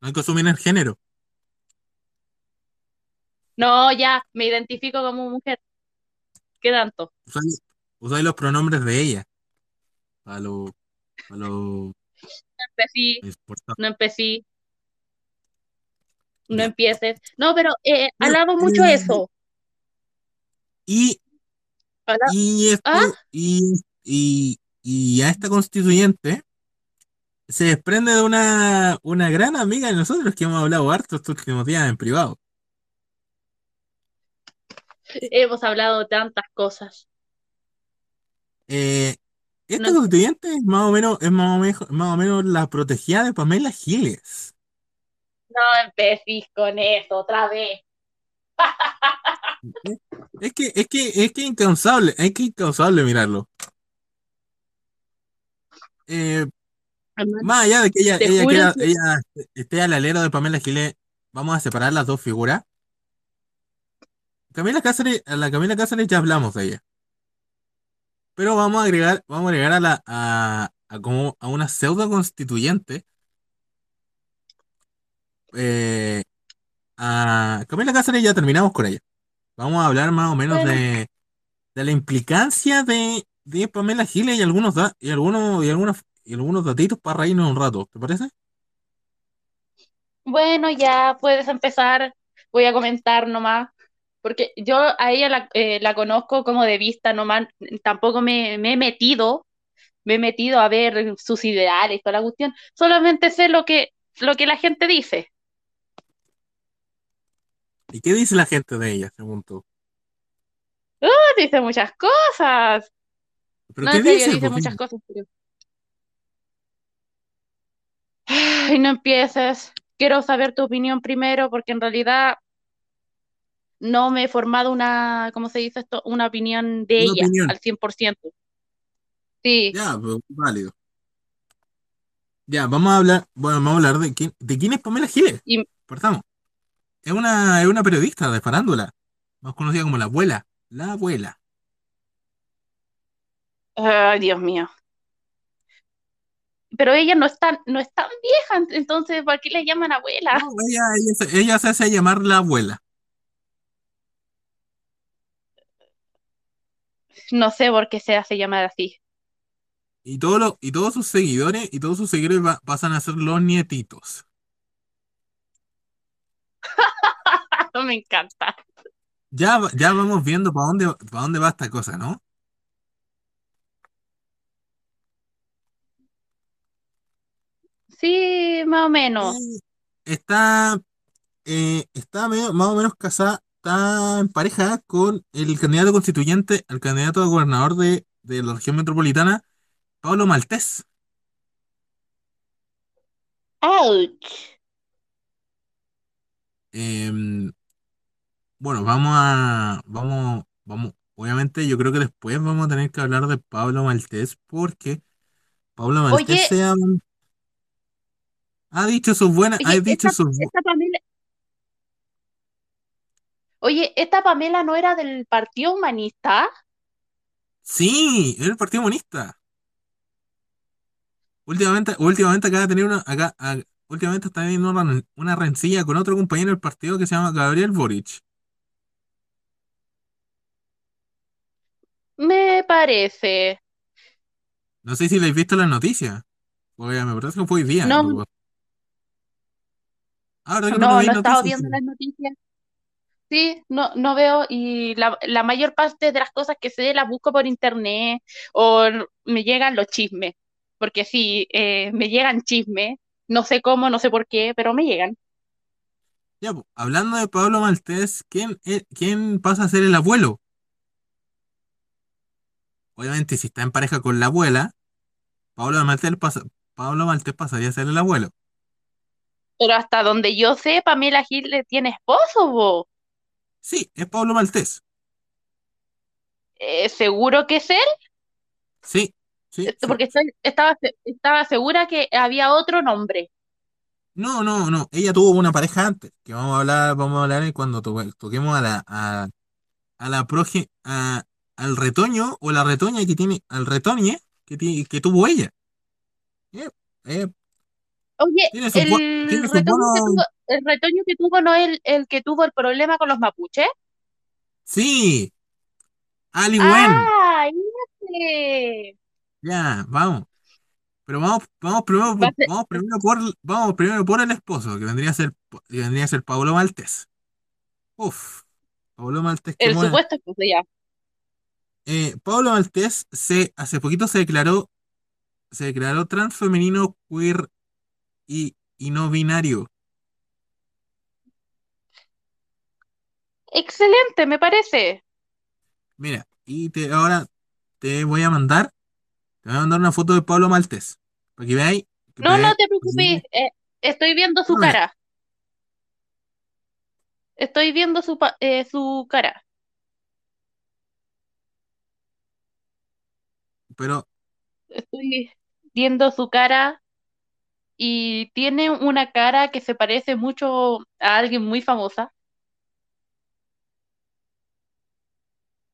No hay que asumir el género. No, ya, me identifico como mujer. ¿Qué tanto? Usáis, usáis los pronombres de ella. A lo, a lo No empecé, no empecé, no empieces. No, pero eh, Bueno, alabo mucho eh, eso. Y, y esto, ¿Ah? y, y, y a esta constituyente se desprende de una, una gran amiga de nosotros que hemos hablado harto estos últimos días en privado. Hemos hablado de tantas cosas. Eh, esta No- constituyente es más o menos, es más o menos, más o menos la protegida de Pamela Giles. No empecéis con eso otra vez. Es que, es que, es que incansable, es que incansable mirarlo. Eh, más allá de que ella, que- esté al alero de Pamela Giles, vamos a separar las dos figuras. Camila Cáceres, a la Camila Cáceres ya hablamos de ella. Pero vamos a agregar, vamos a agregar a la, a, a como a una pseudo constituyente. Eh, a Camila Cáceres ya terminamos con ella. Vamos a hablar más o menos Bueno. de, de la implicancia de, de Pamela Giles y algunos da- y algunos y algunos y algunos datitos para reírnos un rato, ¿te parece? Bueno, ya puedes empezar. Voy a comentar nomás. Porque yo a ella la, eh, la conozco como de vista nomás. Tampoco me, me he metido. Me he metido a ver sus ideales toda la cuestión. Solamente sé lo que, lo que la gente dice. ¿Y qué dice la gente de ella, según tú? Dice muchas cosas. ¿Pero No, qué en serio, dice? dice Pues, muchas cosas. pero- Ay, no empieces. Quiero saber tu opinión primero porque en realidad no me he formado una, ¿cómo se dice esto? Una opinión de Una ella opinión. al 100%. Sí, Ya, pues, válido. Ya, vamos a hablar, bueno, vamos a hablar de quién, de quién es Pamela Giles. y Partamos. Es una, es una periodista de farándula, más conocida como la abuela. La abuela. Ay, Dios mío. Pero ella no es tan, no es tan vieja, entonces ¿por qué le llaman abuela? No, ella, ella, se, ella se hace llamar la abuela. No sé por qué se hace llamar así. Y, todos los- y todos sus seguidores, y todos sus seguidores va- pasan a ser los nietitos. Me encanta. Ya, ya vamos viendo para dónde, para dónde va esta cosa, ¿no? Sí, más o menos. Eh, está, eh, está medio- más o menos casada, está en pareja con el candidato constituyente, el candidato a gobernador de, de la región metropolitana, Pablo Maltés. Ouch. Em, bueno, vamos a, vamos, vamos, obviamente yo creo que después vamos a tener que hablar de Pablo Maltés porque Pablo Maltés Oye. se ha, ha dicho sus buenas, ha Oye, dicho esta, sus esta Pamela. Oye, esta Pamela no era del Partido Humanista. Sí, es el Partido Comunista. Últimamente, últimamente acaba de tener una, acá, últimamente está teniendo una, una rencilla con otro compañero del partido que se llama Gabriel Boric. Me parece. No sé si le habéis visto las noticias. Porque me parece que fue hoy día. No. Ah, ¿verdad que No, no he estado noticias? viendo las noticias. Sí, no, no veo y la, la mayor parte de las cosas que sé las busco por internet o me llegan los chismes. Porque sí, eh, me llegan chismes. No sé cómo, no sé por qué, pero me llegan. Ya, pues, hablando de Pablo Maltés, ¿quién, es- quién pasa a ser el abuelo? Obviamente, si está en pareja con la abuela, Pablo Maltés pasa, Pablo Maltés pasaría a ser el abuelo. Pero hasta donde yo sé, Pamela Gil le tiene esposo, vos. Sí, es Pablo Maltés. Eh, ¿seguro que es él? Sí, sí, Esto sí. Porque estaba, estaba segura que había otro nombre. No, no, no. Ella tuvo una pareja antes, que vamos a hablar, vamos a hablar cuando toque- toquemos a la, a, a la proge, a- al retoño o la retoña que tiene, al retoñe que, ti- que tuvo ella. Eh, eh, Oye, el retoño que tuvo, el retoño que tuvo no es el, el que tuvo el problema con los mapuches. sí, Ali. ¡Ah! Ya, vamos. Pero vamos, vamos primero, ser- vamos primero por, vamos primero por el esposo, que vendría a ser, que vendría a ser Pablo Maltés. Uf, Pablo Maltés, El supuesto esposo ya. eh, Pablo Maltés se, hace poquito se declaró, se declaró transfemenino, queer y, y no binario. Excelente, me parece. Mira, y te, ahora te voy a mandar, te voy a mandar una foto de Pablo Maltés. Para que veáis. que No, no te preocupes, eh, estoy viendo su No, cara. Estoy viendo su, eh, su cara. Pero Estoy viendo su cara y tiene una cara que se parece mucho a alguien muy famosa.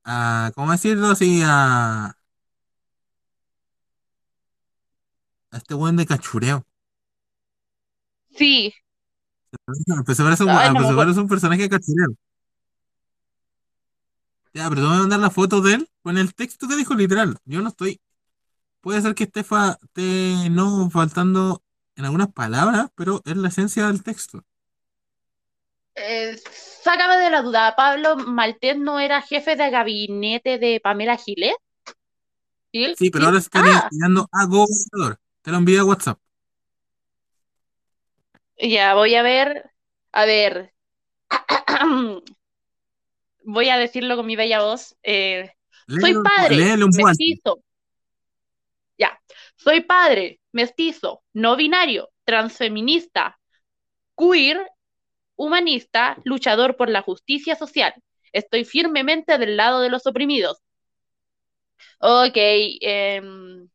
a, ¿cómo decirlo así? A, a este buen de cachureo. Sí, Empezó a ver un, Ay, no me empezó a acuerdo. ver un personaje de cachureo. Ya, pero te voy a mandar la foto de él con el texto que dijo literal. Yo no estoy. Puede ser que esté, fa- esté no faltando en algunas palabras, pero es la esencia del texto. Eh, sácame de la duda, ¿Pablo Maltés no era jefe de gabinete de Pamela Giles? ¿Gil? Sí, pero ahora está Ah, a gobernador. Te lo envío a WhatsApp. ya voy a ver. A ver. Voy a decirlo con mi bella voz. Eh, soy padre, léelo alta. mestizo. Soy padre, mestizo, no binario, transfeminista, queer, humanista, luchador por la justicia social. Estoy firmemente del lado de los oprimidos. Ok, em,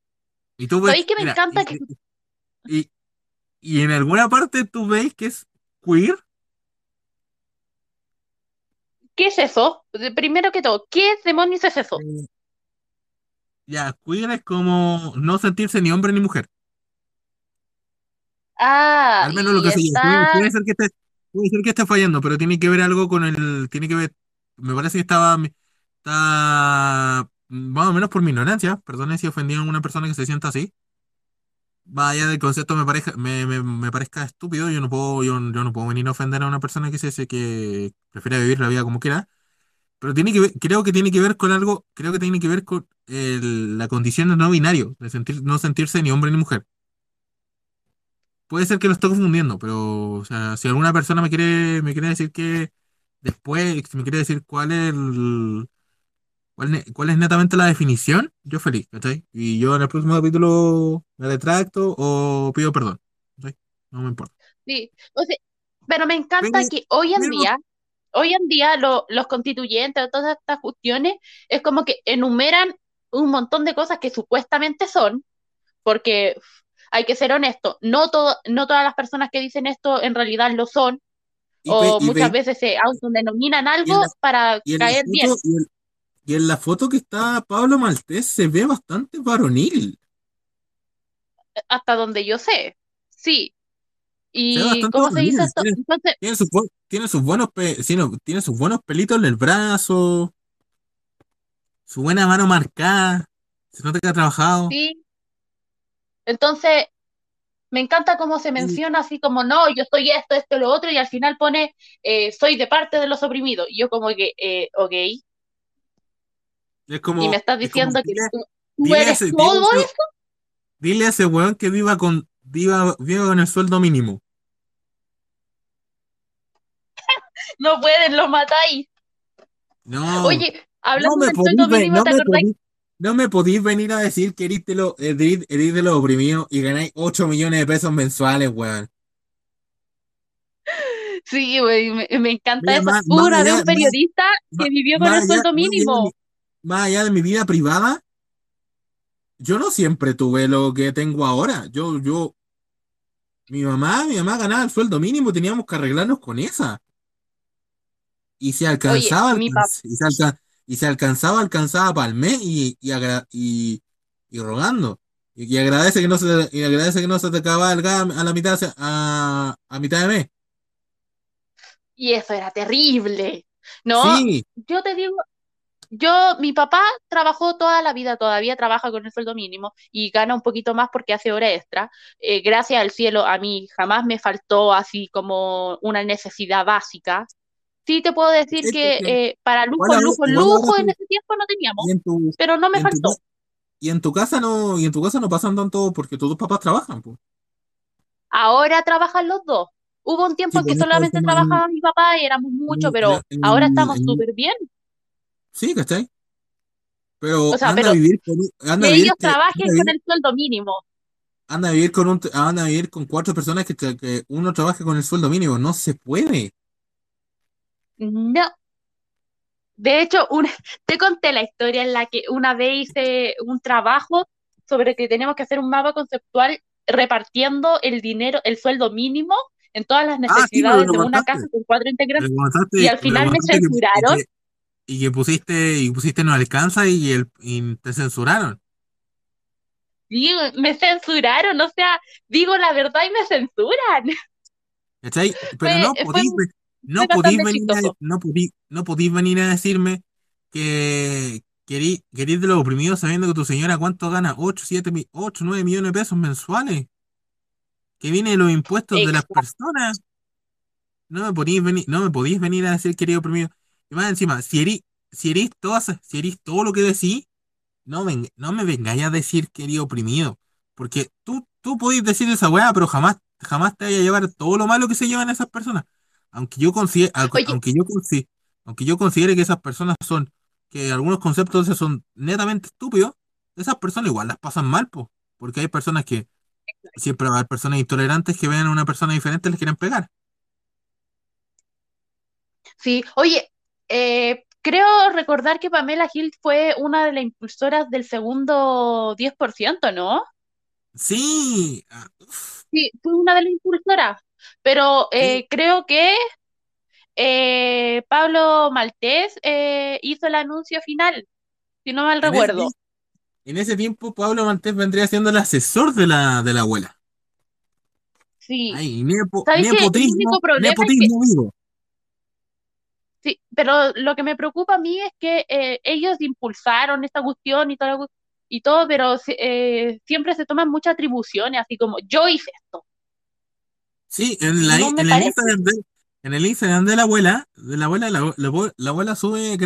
Y tú ves, ¿sabéis que me mira, encanta y, que y- y en alguna parte tú veis que es queer. ¿Qué es eso? Primero que todo, ¿qué demonios es eso? Ya, queer es como no sentirse ni hombre ni mujer. Ah, Al menos lo y que se Puede, está. puede ser que esté, puede ser que esté fallando, pero tiene que ver algo con el. Tiene que ver. Me parece que estaba. Está. Más o menos por mi ignorancia. Perdone si ofendí a una persona que se sienta así. Vaya del concepto me parezca, me, me, me parezca estúpido. Yo no puedo, yo, yo no puedo venir a ofender a una persona que se, se- que prefiere vivir la vida como quiera. Pero tiene que ver, creo que tiene que ver con algo, creo que tiene que ver con el- la condición de no binario, de sentir, no sentirse ni hombre ni mujer. Puede ser que lo esté confundiendo, pero o sea, si alguna persona me quiere, me quiere decir que después, si me quiere decir cuál es el, cuál, cuál es netamente la definición, yo feliz, ¿cachai? Y yo en el próximo capítulo me retracto o pido perdón, ¿cachai? No me importa. Sí, o sea, pero me encanta que hoy en día, hoy en día lo- los constituyentes, todas estas cuestiones, es como que enumeran un montón de cosas que supuestamente son, porque hay que ser honesto, no todo, no todas las personas que dicen esto en realidad lo son, Y o ve- muchas ve- veces se autodenominan algo la- para caer bien. y en, y en la foto que está Pablo Maltés se ve bastante varonil. hasta donde yo sé. Sí. ¿Y cómo se dice esto? tiene- Entonces, Tiene sus, bu- tiene sus buenos pe- tiene sus buenos pelitos en el brazo, su buena mano marcada, se nota que ha trabajado. sí. Entonces, me encanta cómo se menciona así como, no, yo soy esto, esto, lo otro, y al final pone, eh, soy de parte de los oprimidos. Y yo como que, eh, ok, Es como, y me estás es como, diciendo que dile, tú, dile eres ese- dile todo ese- eso. dile a ese weón que viva con, viva, viva con el sueldo mínimo. No pueden, los matáis. No, Oye, no hablando me del sueldo mínimo, no ¿te podís- no me podís venir a decir que eres de, lo- los oprimidos y ganáis 8 millones de pesos mensuales, weón. Sí, güey, me, me encanta Mira, eso. más- Pura más de un periodista más- que vivió con el sueldo allá mínimo. más allá de mi vida privada, yo no siempre tuve lo que tengo ahora. Yo, yo, mi mamá, mi mamá ganaba el sueldo mínimo, teníamos que arreglarnos con esa. Y si alcanzaba, mi y se alca- y si alcanzaba, alcanzaba para el mes y, y, agra- y, y rogando. Y, y agradece que no se, y agradece que no se te acaba el gas a la mitad, a, a mitad de mes. Y eso era terrible. No, Sí, yo te digo, yo, mi papá trabajó toda la vida, todavía trabaja con el sueldo mínimo y gana un poquito más porque hace hora extra. Eh, gracias al cielo, a mí jamás me faltó así como una necesidad básica. Sí te puedo decir que eh, para lujo, lujo, lujo en ese tiempo no teníamos, tu, pero no me tu, faltó. y en tu casa no, y en tu casa no pasan tanto porque tus papás trabajan, pues. Ahora trabajan los dos. Hubo un tiempo Sí, en que pues esta solamente trabajaba mi papá y éramos muchos, en- pero ahora estamos súper bien. Sí, ¿cachai? Pero O sea, anda a vivir con, un- anda que ellos trabajen con el sueldo mínimo. anda a vivir con un, anda a vivir con cuatro personas que, uno trabaje con el sueldo mínimo, no se puede. No. De hecho, una, te conté la historia en la que una vez hice un trabajo sobre que teníamos que hacer un mapa conceptual repartiendo el dinero, el sueldo mínimo en todas las Ah, sí, pero necesidades de una casa con cuatro integrantes y al final me que, censuraron. que, y que pusiste, y pusiste no alcanza y, el, y te censuraron. Sí, me censuraron, o sea, digo la verdad y me censuran. ¿Cachai? Pero Fue, no podís, no fue podís bastante venir a, no podís, no podís venir a decirme que querís, querís de los oprimidos sabiendo que tu señora cuánto gana, 8 7 mi- 8, 9 millones de pesos mensuales, que viene de los impuestos de las personas. No me podís venir, no me podís venir a decir querido oprimido. Y más encima, si erís, si erís todas, si erís todo lo que decís, no, ven- no me vengáis a decir querido oprimido. Porque tú, tú podés decir esa weá, pero jamás, jamás te vaya a llevar todo lo malo que se llevan esas personas. Aunque yo considere, aunque yo consi- aunque yo considere que esas personas son, que algunos conceptos son netamente estúpidos, esas personas igual las pasan mal, po. Porque hay personas que, siempre va a haber personas intolerantes que vean a una persona diferente y les quieren pegar. sí, oye, eh, creo recordar que Pamela Gil fue una de las impulsoras del segundo 10%, ¿no? Sí, ah, uf, Sí, fue una de las impulsoras, pero sí, eh, creo que eh, Pablo Maltés eh, hizo el anuncio final, si no mal en recuerdo. en ese tiempo Pablo Mantés vendría siendo el asesor de la, de la abuela. Sí, Ay, nepo- ¿sabes qué? El único nepotismo, problema es que, nepotismo vivo. Sí, pero lo que me preocupa a mí es que eh, ellos impulsaron esta cuestión y todo, y todo, pero eh, siempre se toman muchas atribuciones, así como yo hice esto, Sí, en la, no en el. Instagram de, en el Instagram de la abuela, de la abuela, la, la abue- la abuela sube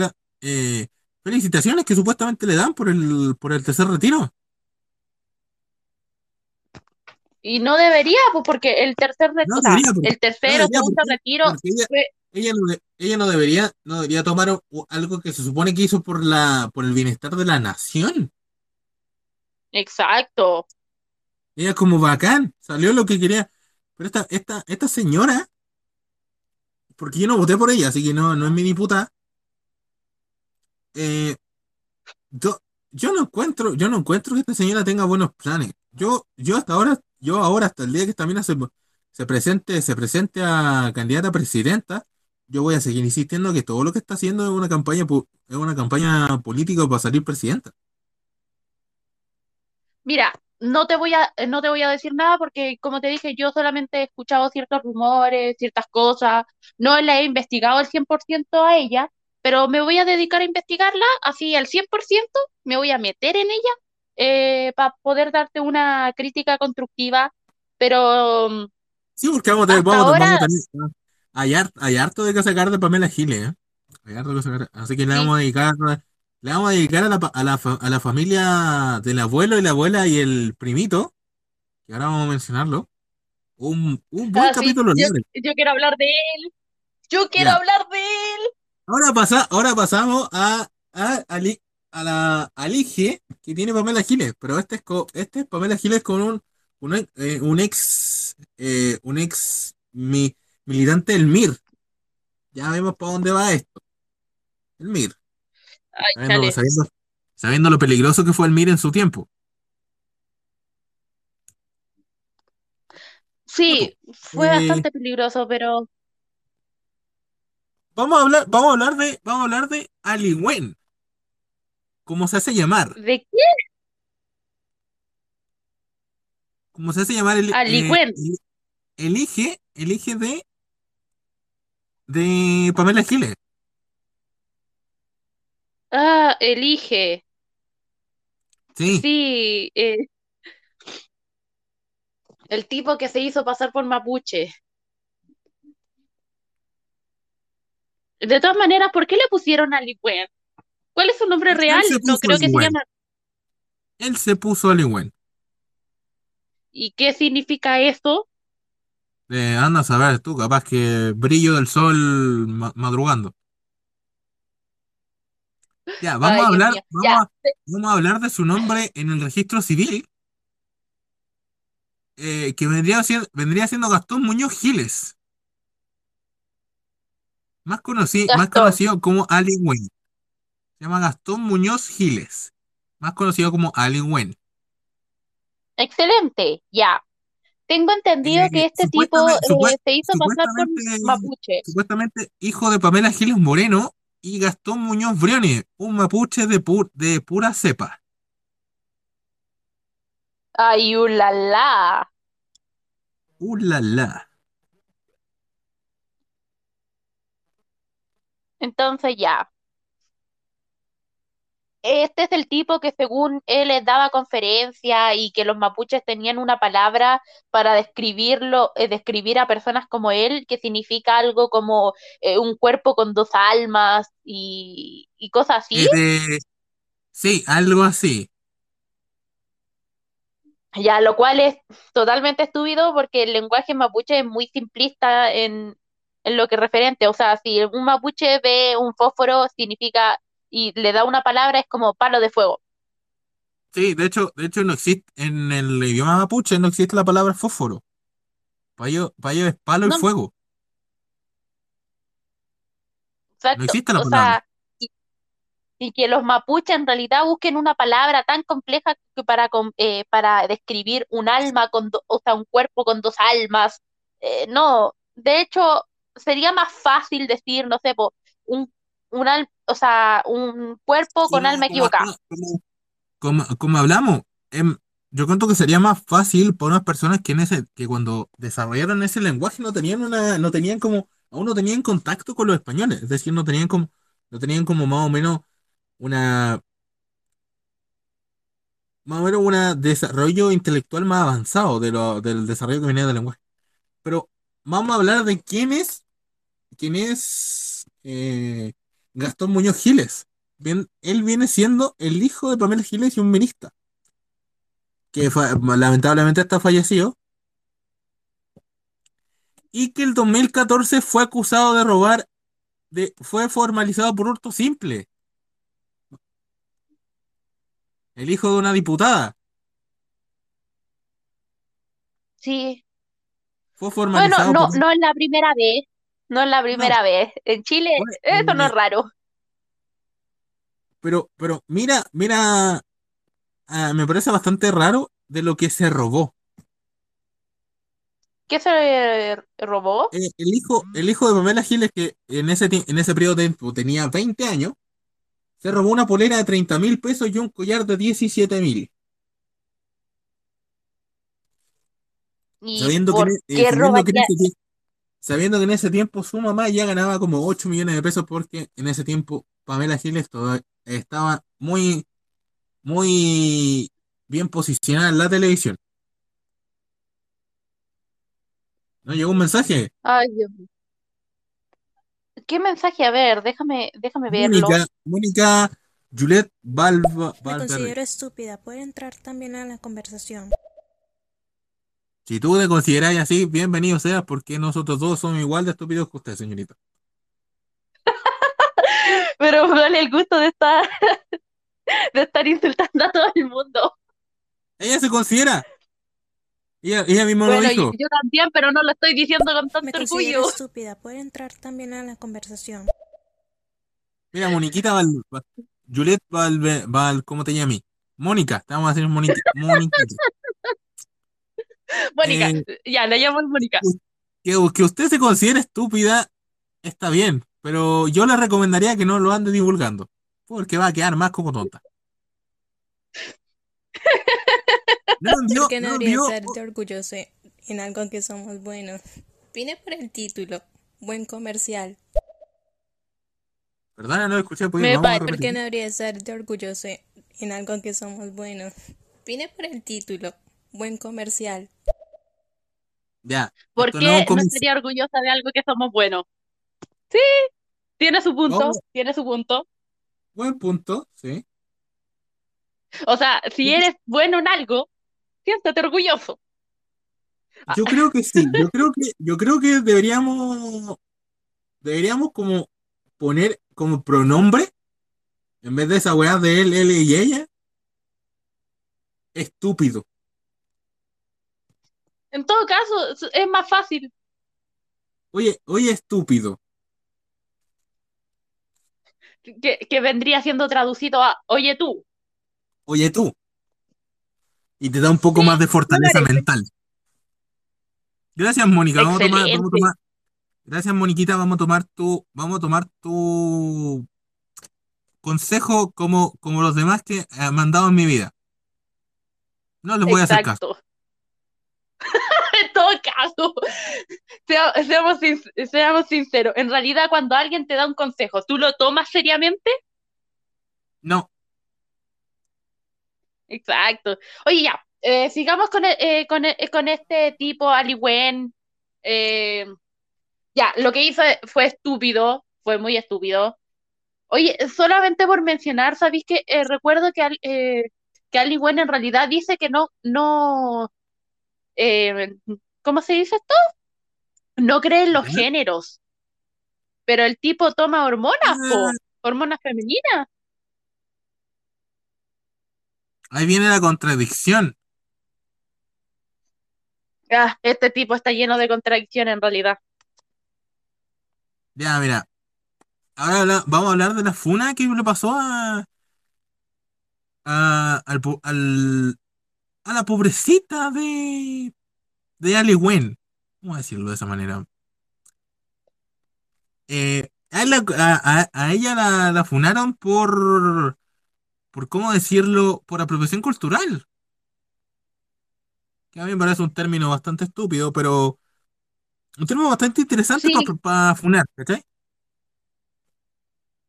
eh, felicitaciones que supuestamente le dan por el, por el tercer retiro. Y no debería, pues porque el tercer, re- No o sea, debería, porque, el no tercer o debería segundo porque, retiro porque ella, fue ella no, ella no debería, no debería tomar o- o algo que se supone que hizo por la, por el bienestar de la nación. exacto. Ella como bacán, salió lo que quería. Pero esta, esta, esta señora, porque yo no voté por ella, así que no, no es mi diputada, eh, yo, yo no encuentro, yo no encuentro que esta señora tenga buenos planes. Yo, yo hasta ahora, yo ahora hasta el día que esta mina se, se presente, se presente a candidata a presidenta, yo voy a seguir insistiendo que todo lo que está haciendo es una campaña, es una campaña política para salir presidenta. Mira, no te voy a, eh, no te voy a decir nada porque, como te dije, yo solamente he escuchado ciertos rumores, ciertas cosas, no la he investigado al 100% a ella, pero me voy a dedicar a investigarla así al 100%, me voy a meter en ella para poder darte una crítica constructiva, pero mm, Sí, porque vamos a tener, vamos, vamos a tener, hay, hay harto de que sacar de Pamela Giles, ¿eh? Hay harto que sacar. Así que le vamos a dedicar, le vamos a dedicar a la, a la, a la familia del abuelo y la abuela y el primito, que ahora vamos a mencionarlo, un, un buen ah, capítulo libre. yo quiero hablar de él, yo quiero Ya. hablar de él. Ahora pasa, ahora pasamos a, a, al i- a la, al IGE que tiene Pamela Giles, pero este es, co- este es Pamela Giles con un, un, ex- eh, un ex, eh, un ex mi- militante del MIR. Ya vemos para dónde va esto. El MIR. Ay, Sabiendo, chale. sabiendo, sabiendo lo peligroso que fue el MIR en su tiempo. Sí, fue Eh, bastante peligroso, pero vamos a hablar, vamos a hablar de, vamos a hablar de Ali Wen, como se hace llamar. ¿de qué? Como se hace llamar el, Ali eh, Gwen. el, el IGE, el IGE de, de Pamela Giles. Ah, elige. Sí, Sí, eh, el tipo que se hizo pasar por mapuche. De todas maneras, ¿por qué le pusieron a Wen? ¿Cuál es su nombre Él real? No creo que se Wen. llame. Él se puso Wen. ¿Y qué significa eso? Eh, anda a saber tú, capaz que brillo del sol ma- madrugando. Ya, vamos Ay, a Dios hablar, mío. vamos a, vamos a hablar de su nombre en el registro civil, eh, que vendría siendo, vendría siendo Gastón Muñoz Giles, más conocido, más Gastón. conocido como Ali Wen. Se llama Gastón Muñoz Giles, más conocido como Ali Wen. Excelente, ya. Tengo entendido Eh, que este tipo eh, se hizo pasar por mapuche. supuestamente hijo de Pamela Giles Moreno y Gastón Muñoz Briones, un mapuche de, pu- de pura cepa. Ay, ulala. ¡Uh, la, la! Entonces ya. Este es el tipo que según él les daba conferencia y que los mapuches tenían una palabra para describirlo, eh, describir a personas como él, que significa algo como eh, un cuerpo con dos almas y, y cosas así. Sí, algo así. Ya, lo cual es totalmente estúpido porque el lenguaje mapuche es muy simplista en, en lo que referente. O sea, si un mapuche ve un fósforo, significa y le da una palabra, es como palo de fuego. Sí, de hecho, de hecho no existe, en el idioma mapuche no existe la palabra fósforo. Para ellos, para ellos es palo y No, fuego. No existe la O palabra. sea, y, y que los mapuches en realidad busquen una palabra tan compleja que para, eh, para describir un alma con, do- o sea, un cuerpo con dos almas. Eh, no, de hecho, sería más fácil decir, no sé, po, un, un, o sea, un cuerpo con Sí, alma equivocada. como, como, como hablamos, em, yo cuento que sería más fácil para unas personas que en ese, que cuando desarrollaron ese lenguaje no tenían una, no tenían como, aún no tenían contacto con los españoles, es decir, no tenían como, no tenían como más o menos una, más o menos un desarrollo intelectual más avanzado de lo, del desarrollo que venía del lenguaje. Pero vamos a hablar de quién es, quién es eh, Gastón Muñoz Giles. Bien, él viene siendo el hijo de Pamela Giles y un ministro, que lamentablemente está fallecido, y que el 2014 fue acusado de robar, de, fue formalizado por hurto simple, el hijo de una diputada, Sí. fue Bueno, formalizado no, por... no es la primera vez. No es la No, primera vez. En Chile, eso no es eh, raro. pero, pero mira, mira, ah, me parece bastante raro de lo que se robó. ¿Qué se robó? Eh, el hijo, el hijo de Pamela Giles, que en ese, en ese periodo de tiempo tenía 20 años, se robó una polera de 30 mil pesos y un collar de 17 mil. ¿Y Sabiendo que, eh, qué sabiendo que en robaría? ese tiempo, sabiendo que en ese tiempo su mamá ya ganaba como 8 millones de pesos porque en ese tiempo Pamela Giles estaba muy, muy bien posicionada en la televisión. ¿No llegó un mensaje? Ay, Dios mío. ¿Qué mensaje? A ver, déjame, déjame verlo. Mónica, Mónica Juliette Balva, Me considero estúpida. ¿Puede entrar también a la conversación? Si tú te consideras así, bienvenido seas, porque nosotros todos somos igual de estúpidos que usted, señorita. Pero dale el gusto de estar, de estar insultando a todo el mundo. Ella se considera. Ella, ella misma lo Bueno, dijo. yo también, pero no lo estoy diciendo con Me tanto considero orgullo. estúpida. ¿Puede entrar también a la conversación? Mira, Moniquita Val, Val- Juliette Val, Val, ¿cómo te llamas? Mónica, te vamos a decir Moniqui- Moniquita. Mónica, Eh, ya, la llamo Mónica. que, que usted se considere estúpida está bien, pero yo le recomendaría que no lo ande divulgando, porque va a quedar más como tonta. No envió, ¿Por qué no no envió, ser orgulloso en algo que somos buenos? Vine por el título. Buen comercial. Perdona, no lo escuché, pues, Me vamos a pa- ¿Por qué repetir. no habría ser orgulloso en algo que somos buenos? Vine por el título. Buen comercial. Ya, ¿Por qué no sería orgullosa de algo que somos buenos? Sí, tiene su punto, Oh. tiene su punto. Buen punto, sí. O sea, si eres bueno en algo, siéntete orgulloso. Yo creo que sí, yo creo que, yo creo que deberíamos, deberíamos como poner como pronombre, en vez de esa weá de él, él y ella, estúpido. En todo caso, es- más fácil. Oye, oye, estúpido. Que, que vendría siendo traducido a, oye tú. Oye tú. Y te da un poco Sí, más de fortaleza mental. Gracias, Mónica. Vamos a tomar, vamos a Excelente. tomar. Gracias, Moniquita. Vamos a tomar tu, vamos a tomar tu consejo como, como los demás que he mandado en mi vida. No les voy a hacer caso. Todo caso, sea- seamos, seamos sinceros. En realidad, cuando alguien te da un consejo, ¿tú lo tomas seriamente? No, Exacto. Oye, ya, eh, sigamos con, e- eh, con, e- con este tipo, Ali Wen. Eh, ya, lo que hizo fue estúpido, fue muy estúpido. Oye, solamente por mencionar, ¿sabéis que eh, recuerdo que, Al- eh, que Ali Wen en realidad dice que no, no, eh, ¿cómo se dice esto? No cree en los géneros, pero el tipo toma hormonas, po, Ah, hormonas femeninas. ahí viene la contradicción. Ah, este tipo está lleno de contradicciones en realidad. Ya, mira. Ahora habla- vamos a hablar de la funa que le pasó a, a, al al- a la pobrecita de, de Ali Wen. Vamos a decirlo de esa manera. Eh, a, la- a- ella la, la funaron por, por, ¿cómo decirlo? Por apropiación cultural. Que a mí me parece un término bastante estúpido, pero un término bastante interesante Sí, para funar, ¿cachai?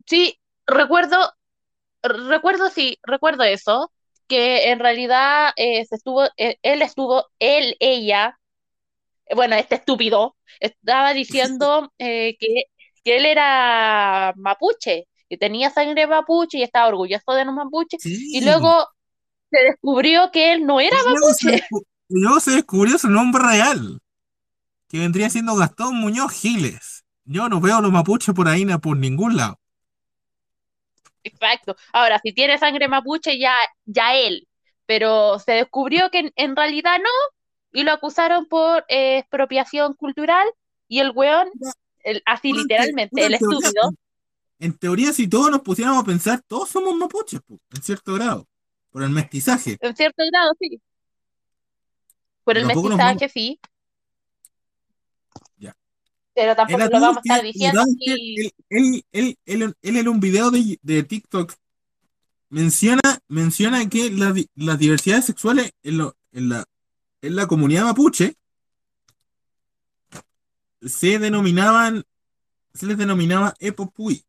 sí, recuerdo, recuerdo, sí, recuerdo eso, que en realidad eh, se estuvo, eh, él estuvo, él, ella, bueno, este estúpido, estaba diciendo eh, que, que él era mapuche, que tenía sangre mapuche y estaba orgulloso de los mapuches, y luego se descubrió que él no era Y luego se, mapuche. y luego se descubrió su nombre real, que vendría siendo Gastón Muñoz Giles. Yo no veo a los mapuches por ahí por ningún lado. Exacto. Ahora, si tiene sangre mapuche, ya, ya él. Pero se descubrió que en, en realidad no, y lo acusaron por eh, expropiación cultural, y el weón, el- así Bueno, literalmente, bueno, el estúpido, en, teoría, si todos nos pusiéramos a pensar, todos somos mapuches, en cierto grado, por el mestizaje. en cierto grado, sí. Por el nos mestizaje, sí. Pero tampoco lo vamos a estar diciendo así. él, él, él, él, en un video de, de TikTok menciona, menciona que la las diversidades sexuales en, lo- en la, en la comunidad mapuche se denominaban, se les denominaba epopui.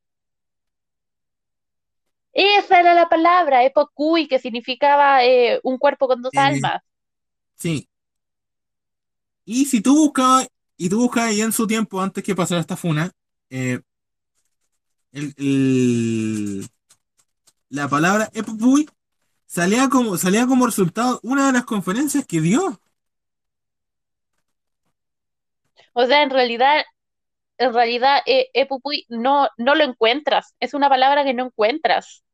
Esa era la palabra, epokui, que significaba eh, un cuerpo con dos Eh, almas. sí. Y si tú buscabas, y tú buscabas ahí en su tiempo, antes que pasara esta funa, eh, el, el- la palabra epopui salía como, salía como resultado una de las conferencias que dio. O sea, en realidad, en realidad, eh, epupui no, no lo encuentras. Es una palabra que no encuentras.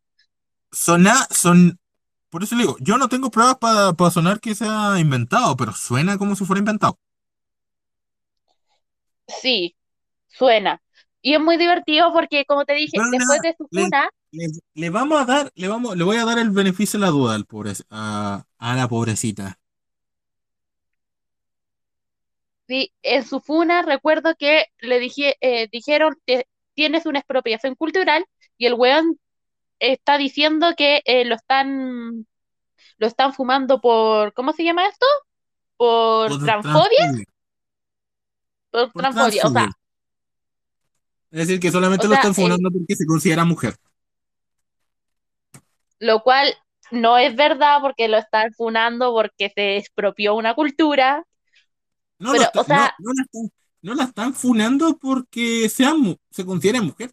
Sona, son, por eso le digo, yo no tengo pruebas para sonar que sea inventado, pero suena como si fuera inventado. Sí, suena. Y es muy divertido porque, como te dije, Bueno, después de su le, funa, le, le vamos a dar, le vamos, le voy a dar el beneficio de la duda al pobre, a, a la pobrecita. sí, en su funa recuerdo que le dije, eh, dijeron, "Te- tienes una expropiación cultural y el weón está diciendo que eh, lo están, lo están fumando por, ¿cómo se llama esto? Por transfobia. Por Por transfobia. O sea. Es decir, que solamente lo sea, están eh, funando porque se considera mujer. lo cual no es verdad porque lo están funando porque se expropió una cultura, No, pero, está- o sea, no, no la están, no la están funando porque sea, mu- se considere mujer.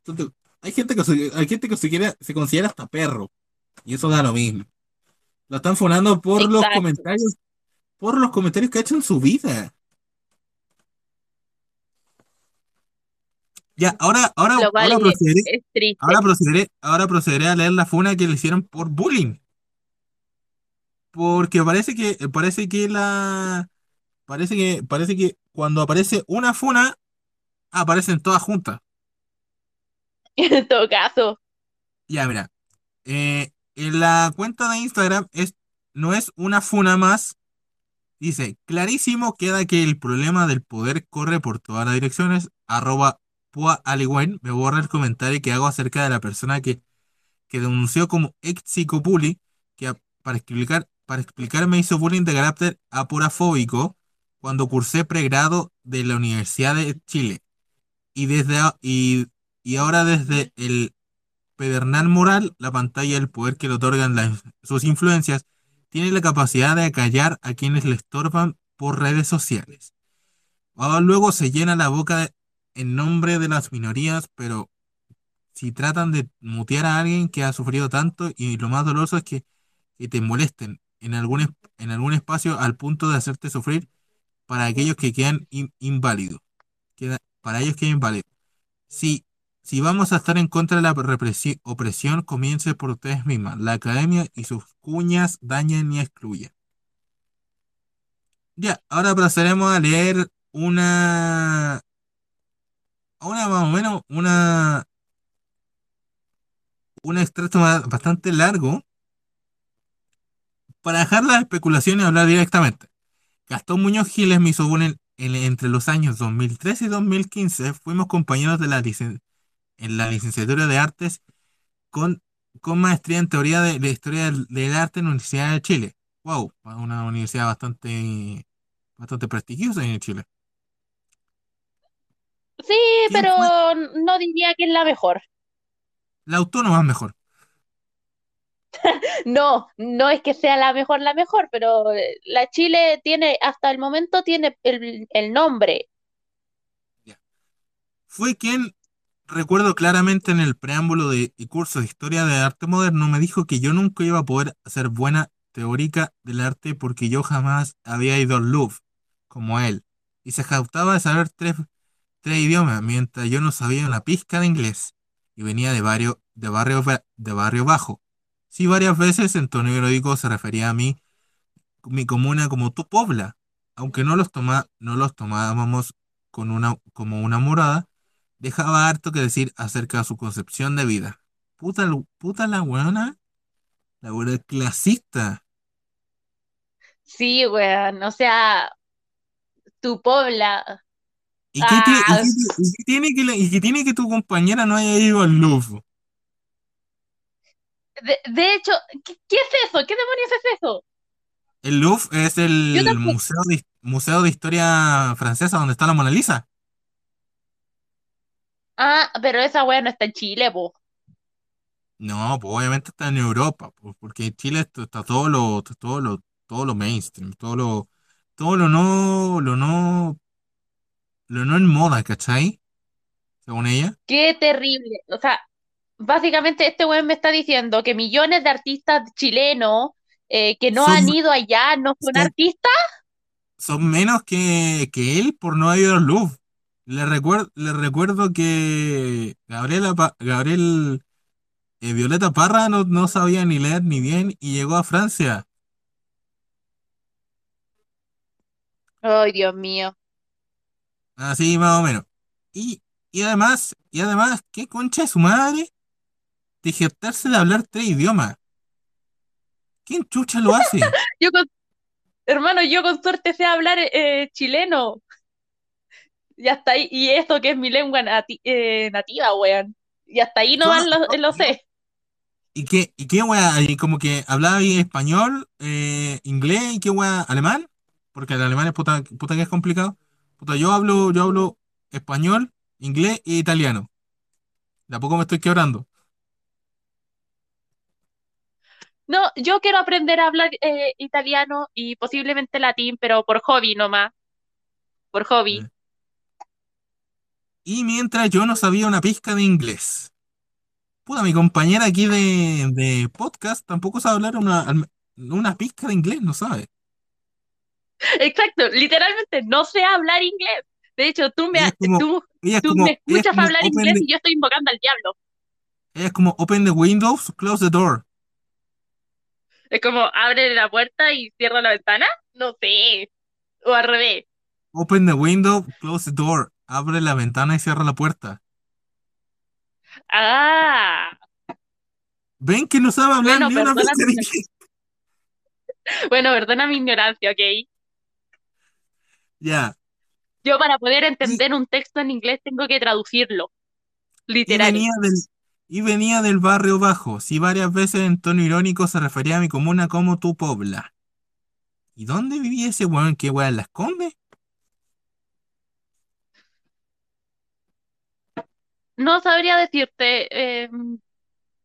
Hay gente que se, hay gente que se, quiere- se considera hasta perro. Y eso da lo mismo. La están funando por los comentarios, por los comentarios que ha hecho en su vida. Ya, ahora, ahora, Lo cual ahora es, procederé, es triste. ahora procederé, ahora procederé a leer la funa que le hicieron por bullying. Porque parece que, parece que la, parece que, parece que cuando aparece una funa, aparecen todas juntas. En todo caso. Ya, mira, eh, en la cuenta de Instagram es, no es una funa más. Dice, clarísimo queda que el problema del poder corre por todas las direcciones. Arroba Pua Aligüen, me borra el comentario que hago acerca de la persona que, que denunció como ex psicopuli, que para explicar, para explicar me hizo bullying de carácter aporafóbico cuando cursé pregrado de la Universidad de Chile. Y desde y, y ahora desde el pedernal moral, la pantalla del poder que le otorgan sus influencias, tiene la capacidad de acallar a quienes le estorban por redes sociales. Luego se llena la boca de- en nombre de las minorías, pero si tratan de mutear a alguien que ha sufrido tanto, y lo más doloroso es que, que te molesten en algún, en algún espacio al punto de hacerte sufrir para aquellos que quedan in- inválidos. Para ellos queda inválido. Si, si vamos a estar en contra de la opresión, comience por ustedes mismas. La academia y sus cuñas dañan y excluyen. Ya, ahora procederemos a leer una, una más o menos, una, un extracto bastante largo para dejar las especulaciones y hablar directamente. Gastón Muñoz Giles me hizo bullying en- entre los años 2013 y 2015. Fuimos compañeros de la en la licenciatura de artes con, con maestría en teoría de la historia del, del arte en la Universidad de Chile. Wow, una universidad bastante, bastante prestigiosa en Chile. Sí, ¿Quién pero fue? no diría que es la mejor. La autónoma es mejor. No, no es que sea la mejor, la mejor, pero eh, la Chile tiene, hasta el momento tiene el, el nombre. Fue quien, recuerdo claramente en el preámbulo de y curso de Historia de Arte Moderno, me dijo que yo nunca iba a poder ser buena teórica del arte porque yo jamás había ido al Louvre como él. Y se jactaba de saber tres, tres idiomas, mientras yo no sabía una pizca de inglés. Y venía de barrio, de barrio, ba- de barrio bajo. Sí, varias veces en tono se refería a mí, mi comuna como tu pobla, aunque no los toma, no los tomábamos con una, como una morada, dejaba harto que decir acerca de su concepción de vida. Puta, puta la weona, la es clasista. Sí, weón, o sea, tu pobla. ¿Y qué, tie- y Ah, qué y qué tiene que, la- y qué tiene que tu compañera no haya ido al Louvre? de, de hecho, ¿qué, qué es eso? ¿Qué demonios es eso? El Louvre es el tampoco. museo de, museo de historia francesa donde está la Mona Lisa. Ah, pero esa weá no está en Chile, po. No, pues obviamente está en Europa, porque en Chile está, está todo lo, todo lo, todo lo mainstream, todo lo, todo lo no, lo no, lo no en moda, ¿cachai? Según ella. Qué terrible. O sea, básicamente este weón me está diciendo que millones de artistas chilenos eh, que no Son, han ido allá no son son, artistas. son menos que, que él por no haber ido al Louvre. Le recuerdo, le recuerdo que Gabriela, Pa- Gabriel, eh, Violeta Parra no, no sabía ni leer ni bien y llegó a Francia. Ay, Dios mío. Así más o menos. Y, y además, y además, ¿qué concha de su madre? De jactarse de hablar tres idiomas. ¿Quién chucha lo hace? Yo con, hermano, yo con suerte sé hablar eh, chileno. Y hasta ahí, y eso que es mi lengua nati- eh, nativa, weón. Y hasta ahí Yo, nomás lo, yo, lo sé. ¿Y qué, y qué wea? Como que hablaba ahí español, eh, inglés y qué wea, alemán, porque el alemán es puta, puta que es complicado. Puta, yo hablo, yo hablo español, inglés e italiano. De a poco me estoy quebrando. No, yo quiero aprender a hablar eh, italiano y posiblemente latín, pero por hobby nomás. Por hobby. Y mientras yo no sabía una pizca de inglés. Puta, mi compañera aquí de, de podcast tampoco sabe hablar una, una pizca de inglés, no sabe. Exacto, literalmente no sé hablar inglés. De hecho, tú me, Ella es como, tú, ella tú como, me escuchas hablar inglés the, y yo estoy invocando al diablo. ella es como open the windows, close the door. Es como abre la puerta y cierra la ventana. No sé. O al revés. Open the window, close the door. Abre la ventana y cierra la puerta. Ah, ¿Ven que no sabe hablar bueno, ni una bueno, perdona mi ignorancia, ¿ok? Ya. Yo para poder entender un texto en inglés tengo que traducirlo, y literal. venía del, y venía del barrio bajo. Si varias veces en tono irónico se refería a mi comuna como tu pobla. ¿Y dónde vivía ese weón? ¿Qué weón la esconde? No sabría decirte, eh,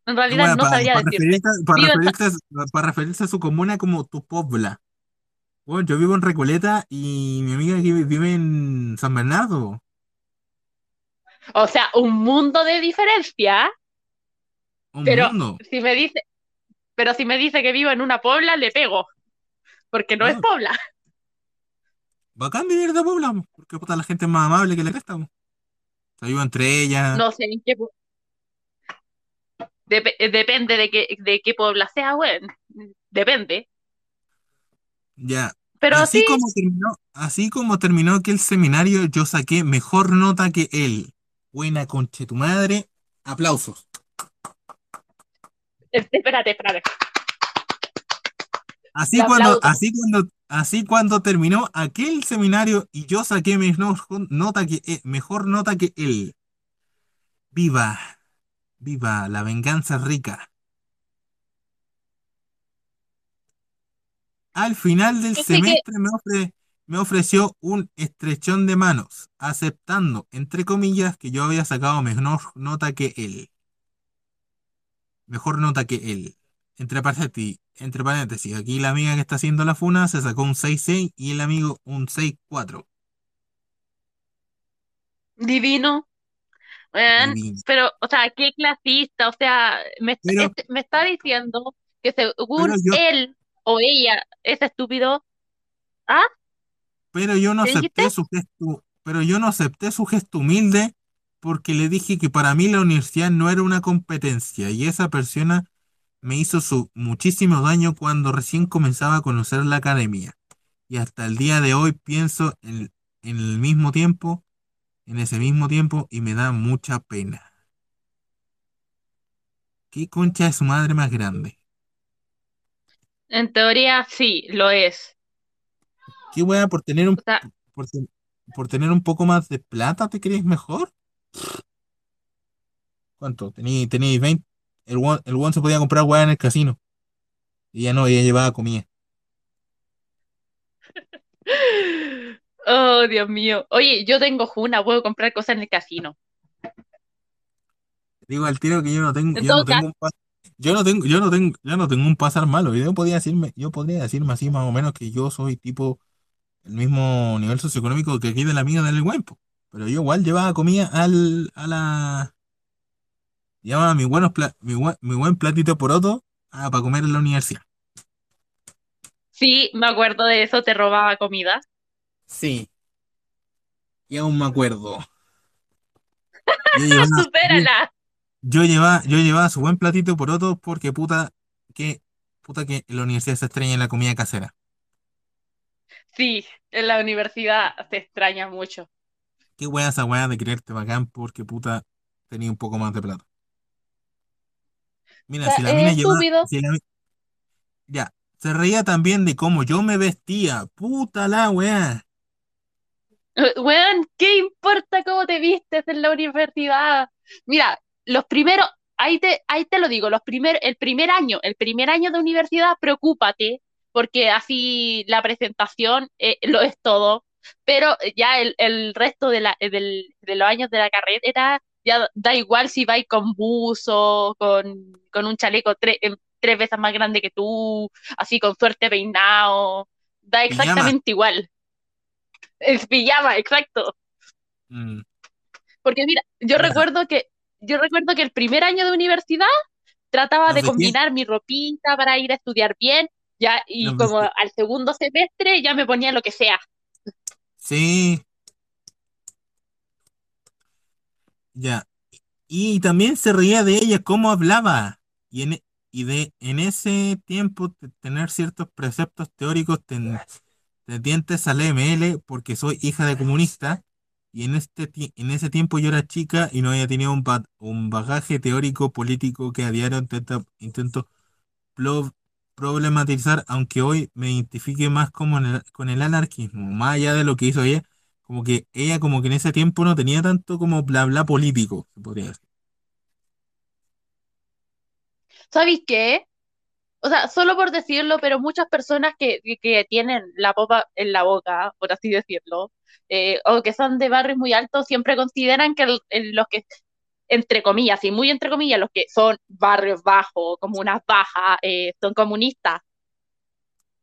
en realidad no para sabría decirte. para referirse, para referirse a su comuna como tu pobla. Bueno, yo vivo en Recoleta y mi amiga que vive en San Bernardo. o sea, un mundo de diferencia, Un pero mundo. si me dice, pero si me dice que vivo en una pobla, le pego, porque no es pobla. bacán vivir de Puebla, po, porque puta, la gente es más amable que la cresta. po. Se ayuda entre ellas. No sé en qué, dep- depende de qué, de qué pobla sea, weón. Depende. Ya. Pero así sí, como terminó, así como terminó aquel seminario, yo saqué mejor nota que él. Buena conche tu madre. Aplausos. espérate, espérate. Así cuando, así cuando, así cuando terminó aquel seminario y yo saqué mejor nota que, eh, mejor nota que él. Viva, viva, la venganza es rica. Al final del que, semestre me ofre- me ofreció un estrechón de manos, aceptando, entre comillas, que yo había sacado mejor nota que él. Mejor nota que él. Entre paréntesis, entre paréntesis, aquí la amiga que está haciendo la funa se sacó un 6-6 y el amigo un 6-4. divino, pero, o sea, qué clasista, o sea, me, Pero, este- me está diciendo que según yo, él o ella es estúpido. ¿Ah? pero yo no acepté su gesto, pero yo no acepté su gesto humilde porque le dije que para mí la universidad no era una competencia y esa persona me hizo su muchísimo daño cuando recién comenzaba a conocer la academia. Y hasta el día de hoy pienso en, en el mismo tiempo, en ese mismo tiempo, y me da mucha pena. ¿Qué concha de su madre más grande? En teoría sí, lo es. ¿Qué wea por tener un O sea, por, ten- por tener un poco más de plata te crees mejor? ¿Cuánto? Tení, tení 20. El one, el one se podía comprar weá en el casino. Y ya no, ella llevaba comida. oh, Dios mío. Oye, yo tengo Juna, puedo comprar cosas en el casino. Digo al tiro que yo no tengo, En yo no tengo un yo no tengo, yo no tengo, yo no tengo un pasar malo. Yo podría decirme, yo podría decirme así más o menos que yo soy tipo el mismo nivel socioeconómico que aquí de la amiga del Guempo. Pero yo igual llevaba comida al, a la, llevaba mi buenos pla- mi, buen- mi buen platito de poroto ah, para comer en la universidad. sí, me acuerdo de eso, te robaba comida. Sí, y aún me acuerdo. Yo llevaba, yo, ¡Supérala! Yo llevaba, yo llevaba su buen platito de poroto porque puta que, puta que en la universidad se extraña la comida casera. Sí, en la universidad se extraña mucho. Qué wea esa wea de creerte bacán porque puta tenía un poco más de plata. O Mira, sea, si la es mina llevaba, estúpido. si la mi- ya, se reía también de cómo yo me vestía. Puta la wea. Eh, Weón, ¿qué importa cómo te vistes en la universidad? Mira, los primeros, ahí te, ahí te lo digo, los primer, el primer año, el primer año de universidad, preocúpate, porque así la presentación eh, lo es todo, pero ya el, el resto de, la, del- de los años de la carrera, ya da igual si vais con buzo, con, con un chaleco tre- em, tres veces más grande que tú, así con suerte peinado, da Pijama. exactamente igual. Es pijama, exacto. Mm, Porque mira, yo recuerdo que, yo recuerdo que el primer año de universidad trataba de combinar mi ropita para ir a estudiar bien, ya, y Nos como al segundo semestre ya me ponía lo que sea. Sí. Ya. Y también se reía de ella cómo hablaba. Y en, e- y de en ese tiempo te- tener ciertos preceptos teóricos ten- tendientes al ML porque soy hija de comunista. Y en este en ese tiempo yo era chica y no había tenido un, un bagaje teórico político que a diario intento problematizar, aunque hoy me identifique más como con el anarquismo, más allá de lo que hizo ella, como que ella como que en ese tiempo no tenía tanto como bla bla político, se podría decir. ¿Sabéis qué? O sea, solo por decirlo, pero muchas personas que, que- que tienen la popa en la boca, por así decirlo, eh, o que son de barrios muy altos, siempre consideran que el- el- los que, entre comillas, y muy entre comillas, los que son barrios bajos, comunas bajas, eh, son comunistas.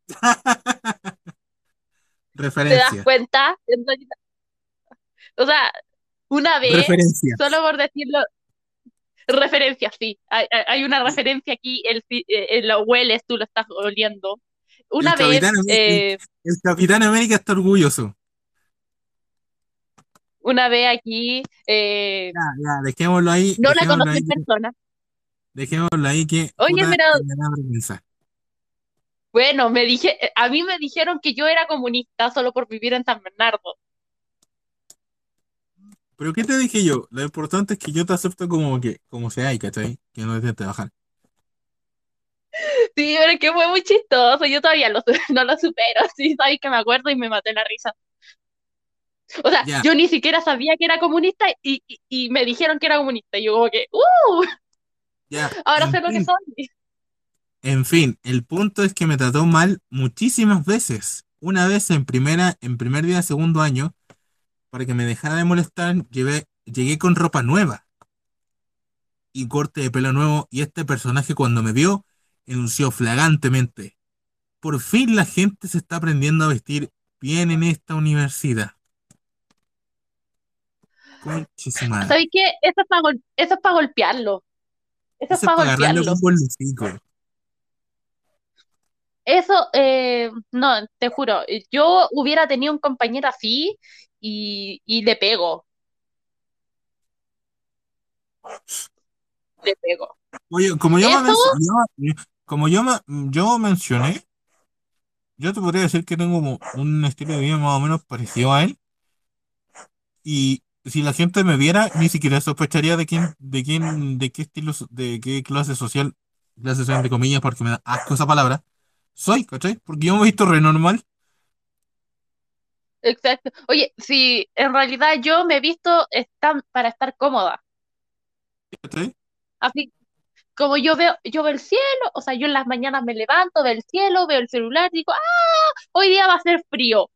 ¿Te das Referencia. cuenta? O sea, una vez, Referencia. solo por decirlo, referencia, sí, hay, hay- una referencia aquí, el, fi- eh, eh, lo hueles, tú lo estás oliendo. Una El vez, Capitán eh, El Capitán América está orgulloso. una vez aquí, eh, Ya, ya, dejémoslo ahí, no la conocí en persona. dejémoslo ahí que Oye, pero-. Bueno, me dije, a mí me dijeron que yo era comunista solo por vivir en San Bernardo. Pero ¿qué te dije yo? Lo importante es que yo te acepto como que, como sea, ¿cachai? Que no dejes de trabajar. Sí, pero es que fue muy chistoso, yo todavía lo, no lo supero, sí, sabes que me acuerdo y me maté la risa. O sea, yo ni siquiera sabía que era comunista y, y, y me dijeron que era comunista. Y yo como que, ¡uh! Ya, Ahora en sé lo que fin. soy. En fin, el punto es que me trató mal muchísimas veces. Una vez en primera, en primer día de segundo año, para que me dejara de molestar, llevé, llegué con ropa nueva y corte de pelo nuevo, y este personaje cuando me vio, enunció flagrantemente. Por fin la gente se está aprendiendo a vestir bien en esta universidad. Madre. ¿Sabes qué? Eso es para eso es para golpearlo. Eso es Eso es para golpearlo. Eso, eh, no, te juro, yo hubiera tenido un compañero así y, y le pego. Le pego. Oye, como yo, me Eso- menc- yo- como yo, me- yo mencioné, yo te podría decir que tengo como un estilo de vida más o menos parecido a él. Y si la gente me viera, ni siquiera sospecharía de quién, de quién, de qué estilo, de qué clase social, clase social entre comillas, porque me da asco esa palabra, soy, ¿cachai? Porque yo me he visto re normal, Exacto. Oye, si en realidad yo me he visto para estar cómoda. Así como yo veo, yo veo el cielo, o sea, yo en las mañanas me levanto, veo el cielo, veo el celular, digo, ¡ah! Hoy día va a ser frío.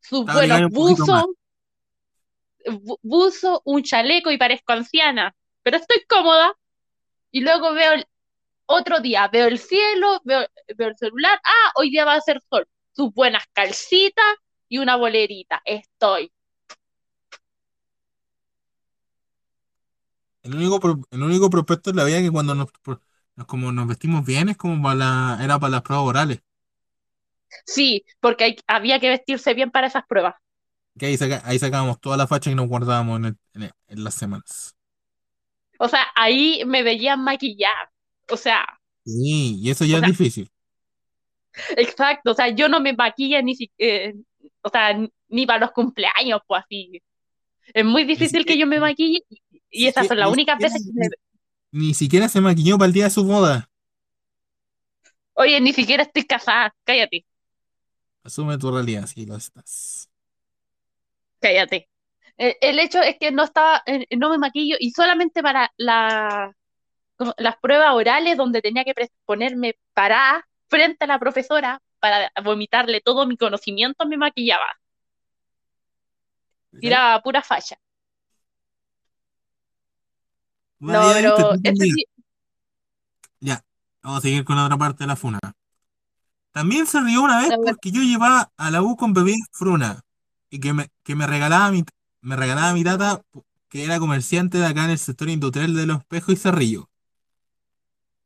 Sus buenos buzos, bu- buzo, un chaleco y parezco anciana, pero estoy cómoda. Y luego veo el otro día, veo el cielo, veo, veo el celular, ah, hoy día va a ser sol. Sus buenas calcitas y una bolerita. Estoy. El único, el único prospecto en la vida que cuando nos, como nos vestimos bien es como para la, era para las pruebas orales. Sí, porque hay- había que vestirse bien para esas pruebas. Que ahí, saca- ahí sacábamos toda la facha que nos guardábamos en, el- en el- en las semanas. O sea, ahí me veían maquillar. O sea, Sí, y eso ya es sea, difícil. exacto. O sea, yo no me maquilla ni siquiera, o sea, ni- para los cumpleaños, pues así. Es muy difícil que yo me maquille y, esas son las únicas ni veces que me... Ni siquiera se maquilló para el día de su boda. Oye, ni siquiera estoy casada. Cállate, Asume tu realidad, si lo estás. cállate. El, el hecho es que no estaba, eh, no me maquillo y solamente para la, las pruebas orales donde tenía que ponerme parada frente a la profesora para vomitarle todo mi conocimiento, me maquillaba. Tiraba pura falla. No, pero sí, Ya, vamos a seguir con la otra parte de la funa. También se rió una vez porque yo llevaba a la U con bebé fruna y que me, que me regalaba mi, me regalaba mi tata que era comerciante de acá en el sector industrial de Los Espejos y Cerrillo.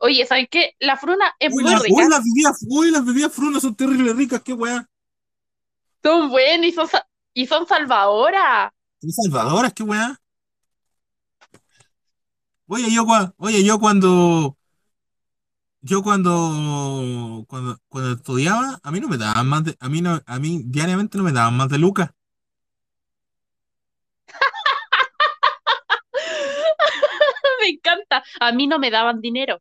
Oye, ¿sabes qué? La fruna es Uy, muy la- rica. uy, las bebidas, uy, las bebidas frunas son terribles ricas, qué weá. Son buenas y son, y son salvadoras. Son salvadoras, qué weá. Oye, yo, oye, yo cuando, yo cuando, cuando, cuando estudiaba, a mí no me daban más de, a mí no, a mí diariamente no me daban más de lucas. Me encanta. A mí no me daban dinero.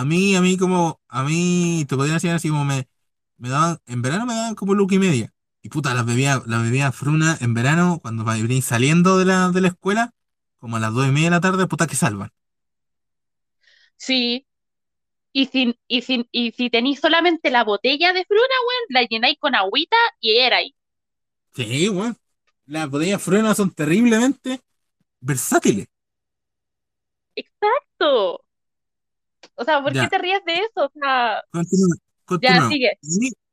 A mí, a mí como, a mí, te podría decir así como me, me daban, en verano me daban como luca y media. Y puta, las bebía, las bebía fruna en verano, cuando venís saliendo de la, de la escuela, como a las dos y media de la tarde, puta que salvan. Sí. Y si, y si, y si tenéis solamente la botella de fruna, weón, la llenáis con agüita y era ahí. Sí, weón. Las botellas frunas son terriblemente versátiles. Exacto. O sea, ¿por qué Ya. te ríes de eso? O sea, Continúa, ya continúa. sigue.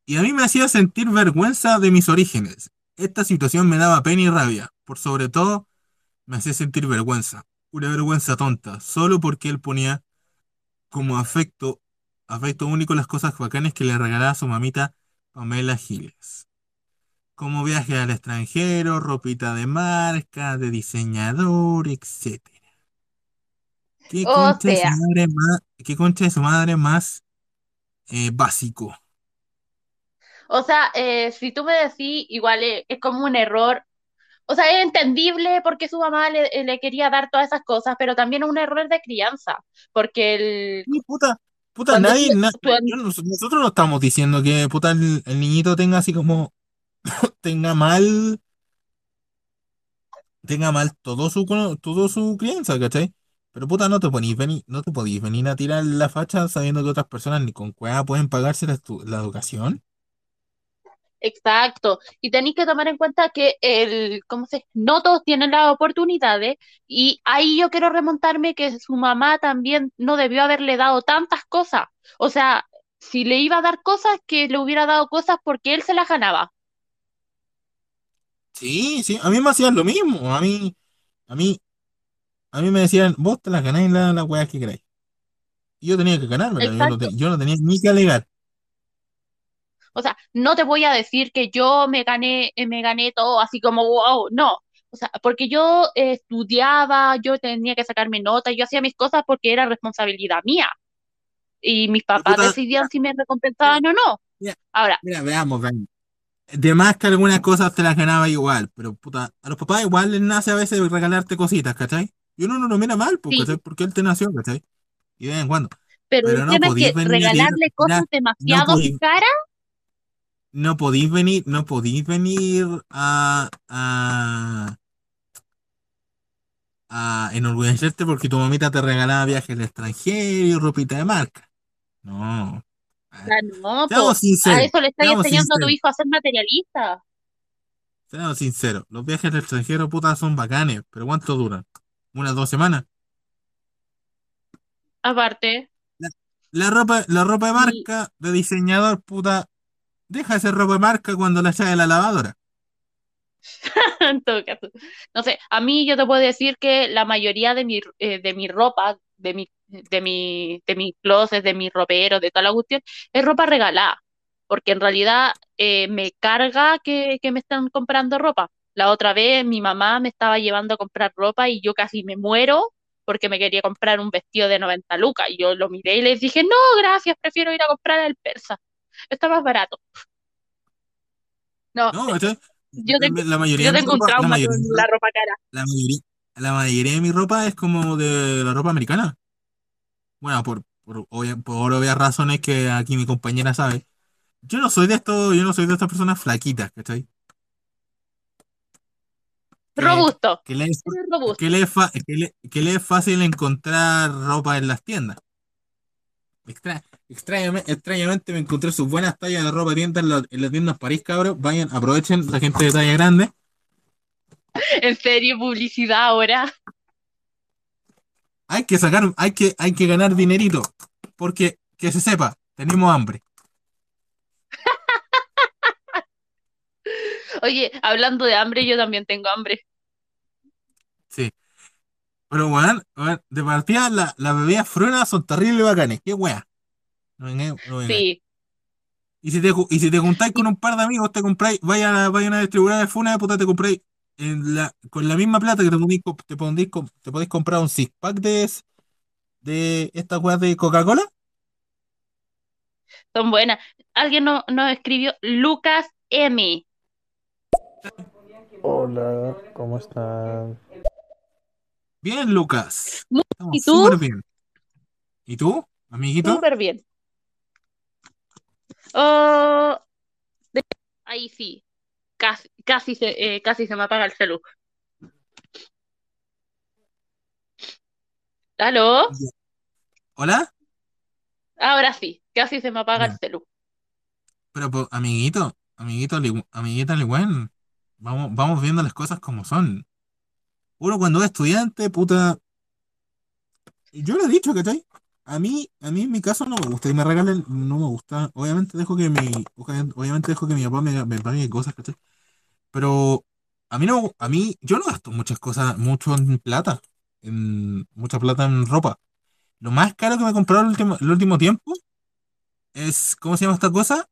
Y a mí, me hacía sentir vergüenza de mis orígenes. Esta situación me daba pena y rabia. Por sobre todo, me hacía sentir vergüenza. Una vergüenza tonta. Solo porque él ponía como afecto, afecto único las cosas bacanes que le regalaba a su mamita Pamela Giles. Como viaje al extranjero, ropita de marca, de diseñador, etc. ¿Qué O sea, madre más, qué concha de su madre más eh, básico? o sea, eh, si tú me decís, igual es, es como un error. O sea, es entendible porque su mamá le, eh, le quería dar todas esas cosas, pero también es un error de crianza. Porque el, Sí, puta, puta, tú, nadie, na- tú- yo no- nosotros no estamos diciendo que puta el, el niñito tenga así como, tenga mal, tenga mal todo su, todo su crianza, ¿cachai? Pero puta, no te ponís venir, no te podís venir a tirar la facha sabiendo que otras personas ni con cueva pueden pagarse la, estu- la educación. Exacto. Y tenéis que tomar en cuenta que el, ¿cómo se? No todos tienen las oportunidades y ahí yo quiero remontarme que su mamá también no debió haberle dado tantas cosas. O sea, si le iba a dar cosas, que le hubiera dado cosas porque él se las ganaba. Sí, sí, a mí me hacían lo mismo, a mí, a mí, a mí me decían, vos te las ganáis la, la weá que queráis. Y yo tenía que ganármela, yo no, Exacto. te- yo no tenía ni que alegar. O sea, no te voy a decir que yo me gané, eh, me gané todo así como wow, no. O sea, porque yo eh, estudiaba, yo tenía que sacarme notas, yo hacía mis cosas porque era responsabilidad mía. Y mis papás puta, decidían si me recompensaban o no. mira, Ahora, mira, veamos, veamos. De más que algunas cosas te las ganaba igual, pero puta, a los papás igual les nace a veces regalarte cositas, ¿cachai? Y uno no lo mira mal, pues, sí. Porque él te nació, ¿cachai? Y de vez en cuando. pero el no tema es que regalarle cosas no demasiado caras, no podís venir, no podís venir a, a, a enorgullecerte porque tu mamita te regalaba viajes al extranjero y ropita de marca. No. o A sea, ver, no, po, a eso le estás enseñando a tu hijo a ser materialista. seamos sinceros. Los viajes al extranjero, puta, son bacanes, pero ¿cuánto duran? ¿Unas dos semanas? Aparte, La, la ropa, la ropa de y marca de diseñador, puta, deja de ser ropa de marca cuando la echas de la lavadora. en todo caso, no sé, a mí yo te puedo decir que la mayoría de mi, eh, de mi ropa, de mi, de mi, de mis closets, de mis roperos, de toda la cuestión, es ropa regalada, porque en realidad eh, me carga que, que me están comprando ropa. La otra vez mi mamá me estaba llevando a comprar ropa y yo casi me muero porque me quería comprar un vestido de 90 lucas. Y yo lo miré y les dije, no, gracias, prefiero ir a comprar el persa. Está más barato. No, No, ¿cachai? yo tengo, La mayoría yo un la mayoría, con la ropa cara. la mayoría, la mayoría de mi ropa es como de la ropa americana. Bueno, por, por, obvia- por obvias razones que aquí mi compañera sabe. Yo no soy de esto, yo no soy de estas personas flaquitas, ¿cachai? Robusto, que le es, robusto. que le es que le- que le es fácil encontrar ropa en las tiendas. Extra- extrañamente, extrañamente me encontré sus buenas tallas de ropa tienda en, la- en las tiendas París, cabros. Vayan, aprovechen la gente de talla grande. En serio, publicidad ahora. Hay que sacar, hay que, hay que ganar dinerito. Porque, que se sepa, tenemos hambre. Oye, hablando de hambre, yo también tengo hambre. Pero, weón, weón, de partida la- las bebidas frunas son terribles bacanes. Qué. No no vengáis. Sí. Y si te, y si te juntáis con un par de amigos, te compráis, vaya vaya a una distribuidora de Funa, puta, te compráis en la, con la misma plata que te podéis, te podéis, te podéis comprar un six pack de, de esta weá de Coca-Cola. Son buenas. Alguien no- nos escribió Lucas M. Hola, ¿cómo están? Bien, Lucas. ¿Y tú? súper bien. ¿Y tú, amiguito? Súper bien. Oh, de- ahí sí. Casi, casi se, eh, casi se me apaga el celu. ¿Aló? ¿Hola? Ahora sí, casi se me apaga el celu. Pero, pues, amiguito, amiguito, amiguita Ligüen, vamos, vamos viendo las cosas como son. Uno cuando es estudiante, puta, yo lo he dicho, ¿cachai? A mí, a mí en mi caso no me gusta que me regalen, no me gusta. Obviamente dejo que mi, obviamente dejo que mi papá me, me pague cosas, ¿cachai? Pero a mí no, a mí, yo no gasto muchas cosas, mucho en plata, en mucha plata en ropa. Lo más caro que me he comprado el último, el último tiempo es, ¿cómo se llama esta cosa?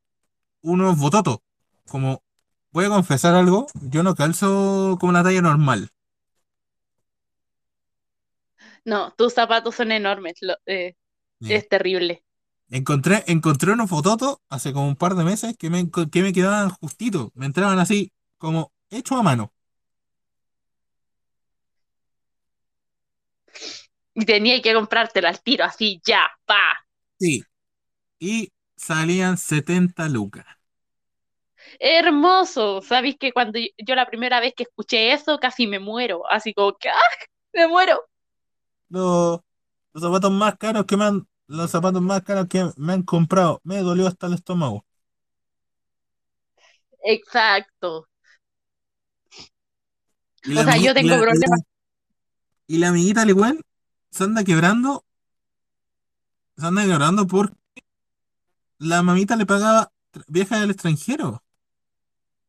Unos bototos. Como, voy a confesar algo, yo no calzo como la talla normal. No, tus zapatos son enormes. lo- eh, es terrible. Encontré, encontré unos fototos hace como un par de meses que me, que me quedaban justitos. Me entraban así, como hecho a mano. Y tenía que comprártelo al tiro, así, ya, pa. Sí. Y salían 70 lucas. Hermoso. Sabéis que cuando yo, yo la primera vez que escuché eso, casi me muero. Así como que, ¡ah! Me muero. Los, los zapatos más caros que me han, los zapatos más caros que me han comprado. Me dolió hasta el estómago. Exacto. Y O sea, yo tengo la- y la- problemas. y la amiguita Ligüen se anda quebrando. Se anda quebrando porque la mamita le pagaba viajes al extranjero.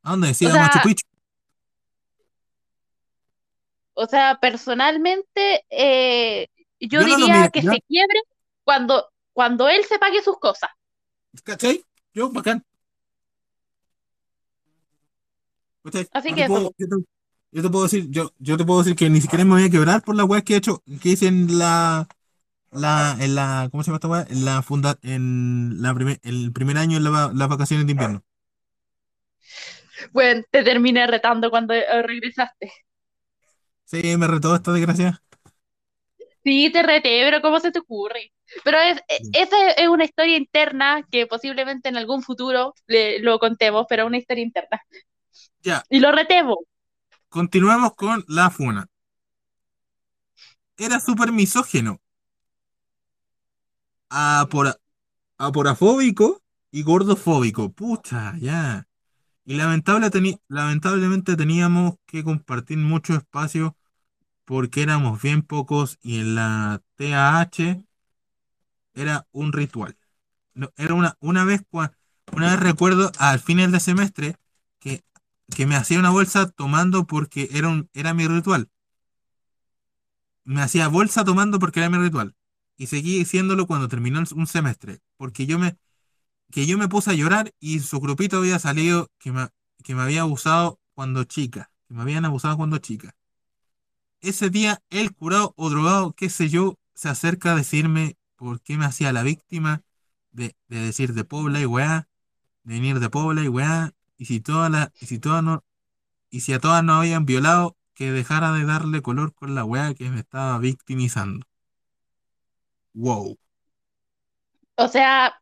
¿A dónde decía sea, Machu Picchu? O sea, personalmente, eh, yo diría que se quiebre cuando, cuando él se pague sus cosas. ¿Cachai? Yo, bacán. ¿Cachai? Así Yo que te puedo, eso. yo te, yo te puedo decir, yo, yo te puedo decir que ni siquiera me voy a quebrar por la weá que he hecho, que hice en la, la, en la, ¿cómo se llama esta weá? En la funda, en la primer, el primer año en la las vacaciones de invierno. Bueno, te terminé retando cuando eh, regresaste. Sí, me retó esta desgracia. Sí, te reté, pero ¿cómo se te ocurre? Pero es, e- esa es una historia interna que posiblemente en algún futuro le- lo contemos, pero una historia interna. Ya, Y lo retemos. continuemos con la funa. Era súper misógeno, apora- aporafóbico y gordofóbico. Pucha, ya. Y lamentablemente teníamos que compartir mucho espacio porque éramos bien pocos y en la TAH era un ritual. No, era una, una vez, una vez recuerdo al final de semestre que, que me hacía una bolsa tomando porque era, un, era mi ritual. Me hacía bolsa tomando porque era mi ritual. Y seguí diciéndolo cuando terminó un semestre. Porque yo me, que yo me puse a llorar y su grupito había salido que me, que me había abusado cuando chica. Que me habían abusado cuando chica. Ese día el curado o drogado, qué sé yo, se acerca a decirme por qué me hacía la víctima de, de decir de Pobla y weá, de venir de Pobla y weá, y si todas las, y si todas no, y si a todas nos habían violado, que dejara de darle color con la weá que me estaba victimizando. Wow. O sea,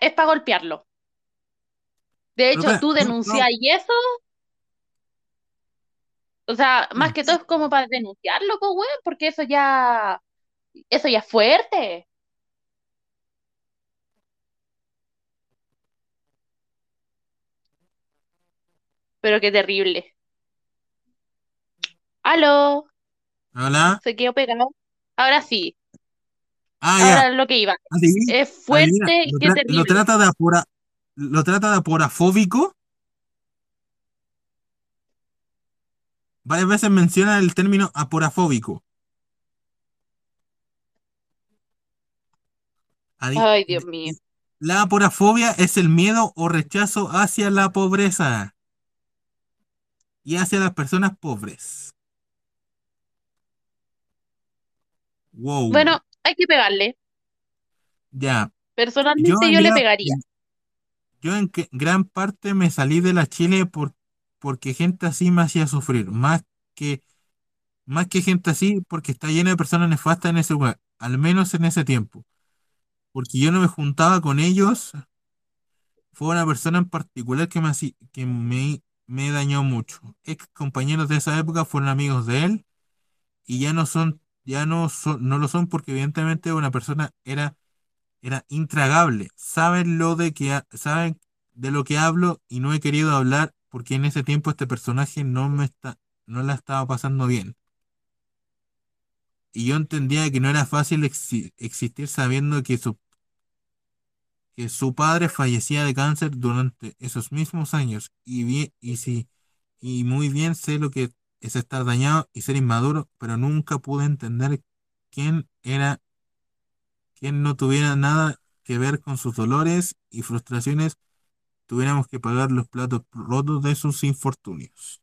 es para golpearlo. De hecho, tú no, denuncias y eso, o sea, más que todo es como para denunciarlo, pues, weón, porque eso ya, eso ya es fuerte. Pero qué terrible. Aló, ¿Hola? se quedó pegado. Ahora sí, Ah, Ahora ya. lo que iba. Es fuerte lo, lo, trata de apura lo trata de aporafóbico. Varias veces menciona el término aporafóbico. Ay, Dios mío. La aporafobia es el miedo o rechazo hacia la pobreza y hacia las personas pobres. Wow. Bueno, hay que pegarle. ya. Personalmente Yo, yo le pegaría. yo en que- gran parte me salí de la Chile por, porque gente así me hacía sufrir. Más que, más que gente así, porque está llena de personas nefastas en ese lugar. Al menos en ese tiempo. Porque yo no me juntaba con ellos. Fue una persona en particular que me, que me, me dañó mucho. Ex compañeros de esa época fueron amigos de él y ya no son, ya no son, no lo son porque evidentemente una persona era, era intragable. Saben lo de que, saben de lo que hablo y no he querido hablar porque en ese tiempo este personaje no me está, no la estaba pasando bien. Y yo entendía que no era fácil exi- existir sabiendo que su que su padre fallecía de cáncer durante esos mismos años y bien y sí y muy bien sé lo que es estar dañado y ser inmaduro, pero nunca pude entender quién era quien no tuviera nada que ver con sus dolores y frustraciones, tuviéramos que pagar los platos rotos de sus infortunios.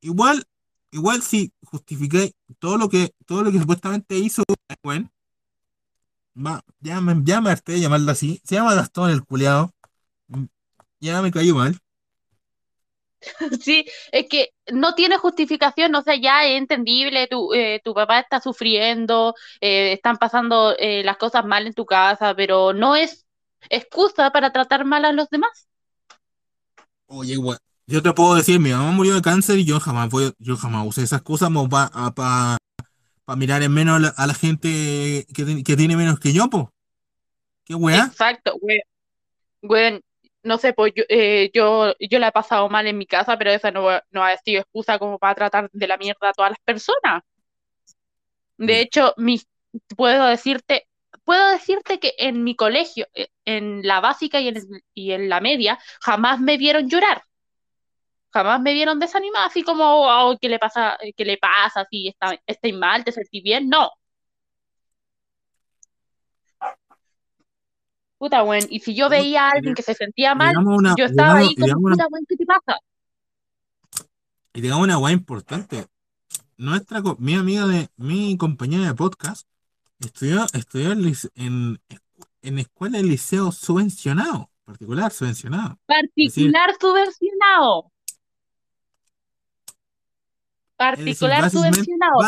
Igual, igual si justificé todo lo que todo lo que supuestamente hizo Gwen, va, ya me, ya me así, se llama Gastón el culiao, mm, ya me cayó mal. Sí, es que no tiene justificación, o sea, ya es entendible, tu, eh, tu papá está sufriendo, eh, están pasando eh, las cosas mal en tu casa, pero no es excusa para tratar mal a los demás. Oye, igual, yo te puedo decir, mi mamá murió de cáncer y yo jamás voy, yo jamás usé esa excusa para mirar en menos a la, a la gente que, ti- que tiene menos que yo, po. ¿Qué weá? Exacto. Güey, no sé, pues yo, eh, yo, yo la he pasado mal en mi casa, pero esa no, no ha sido excusa como para tratar de la mierda a todas las personas. De hecho, mi, puedo decirte, puedo decirte que en mi colegio, eh, en la básica y en, y en la media, jamás me vieron llorar. Jamás me vieron desanimada, así como, oh, ¿qué le pasa? ¿Qué le pasa? Si está, estáis mal, te sentís bien. No. Puta, weón. Y si yo veía a alguien que se sentía mal, una, yo estaba digamos, ahí como, puta, weón, ¿qué te pasa? y digamos una weá importante. Nuestra, mi amiga de, mi compañera de podcast, estudió, estudió en, en, escuela y liceo subvencionado, particular subvencionado. Decir, Particular subvencionado. decir, Particular subvencionado.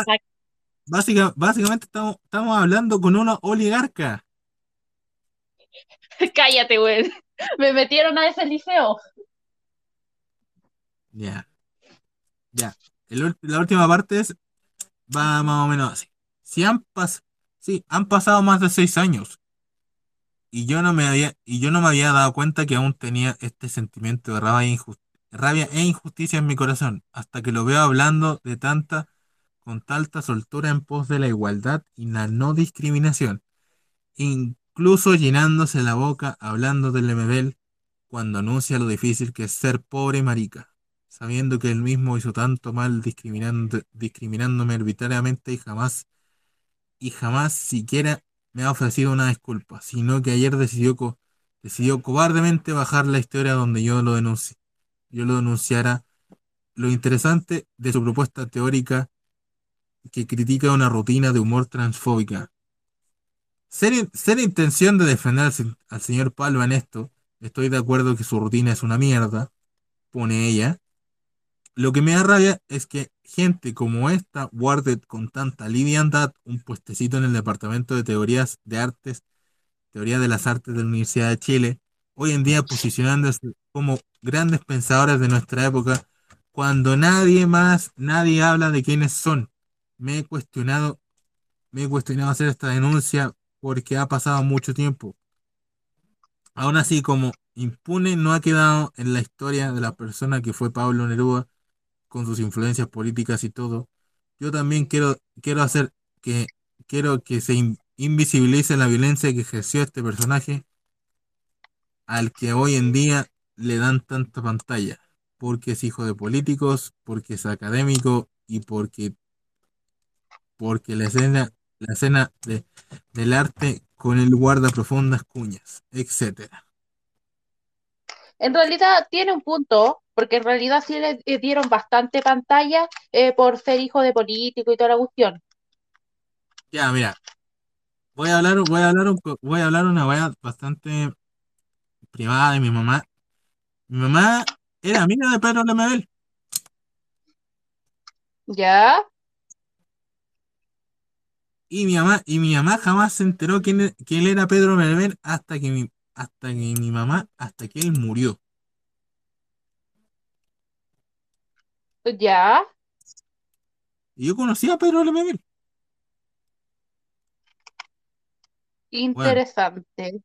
básica- básicamente estamos, estamos hablando con una oligarca. Cállate, weón. Me metieron a ese liceo. Ya, ya. La última parte es, va más o menos así. Si han pas, sí, han pasado más de seis años y yo no me había, y yo no me había dado cuenta que aún tenía este sentimiento de rabia e, rabia e injusticia en mi corazón, hasta que lo veo hablando de tanta, con tanta soltura en pos de la igualdad y la no discriminación, incluso llenándose la boca hablando del MBL cuando anuncia lo difícil que es ser pobre marica, sabiendo que él mismo hizo tanto mal discriminando, discriminándome arbitrariamente y jamás, y jamás siquiera me ha ofrecido una disculpa, sino que ayer decidió, co- decidió cobardemente bajar la historia donde yo lo denunci- yo lo denunciara. Lo interesante de su propuesta teórica que critica una rutina de humor transfóbica. Ser, in- ser intención de defender al señor Palma en esto, estoy de acuerdo que su rutina es una mierda, pone ella. Lo que me da rabia es que gente como esta guarde con tanta liviandad un puestecito en el departamento de teorías de artes, teoría de las artes de la Universidad de Chile, hoy en día posicionándose como grandes pensadores de nuestra época, cuando nadie más, nadie habla de quiénes son. Me he cuestionado, me he cuestionado hacer esta denuncia porque ha pasado mucho tiempo. Aún así, como impune no ha quedado en la historia de la persona que fue Pablo Neruda con sus influencias políticas y todo. Yo también quiero, quiero hacer que quiero que se in- invisibilice la violencia que ejerció este personaje al que hoy en día le dan tanta pantalla, porque es hijo de políticos, porque es académico y porque, porque la escena, la escena de, del arte con el guarda profundas cuñas, etcétera. En realidad tiene un punto, porque en realidad sí le dieron bastante pantalla eh, por ser hijo de político y toda la cuestión. Ya, mira. Voy a hablar, voy a hablar, voy a hablar una weá bastante privada de mi mamá. Mi mamá era amiga de Pedro Lemebel. ¿Ya? Y mi mamá, y mi mamá jamás se enteró quién, e- quién era Pedro Lemebel hasta que mi, hasta que mi mamá, hasta que él murió. ¿Ya? Y yo conocía a Pedro Lemebel. Interesante.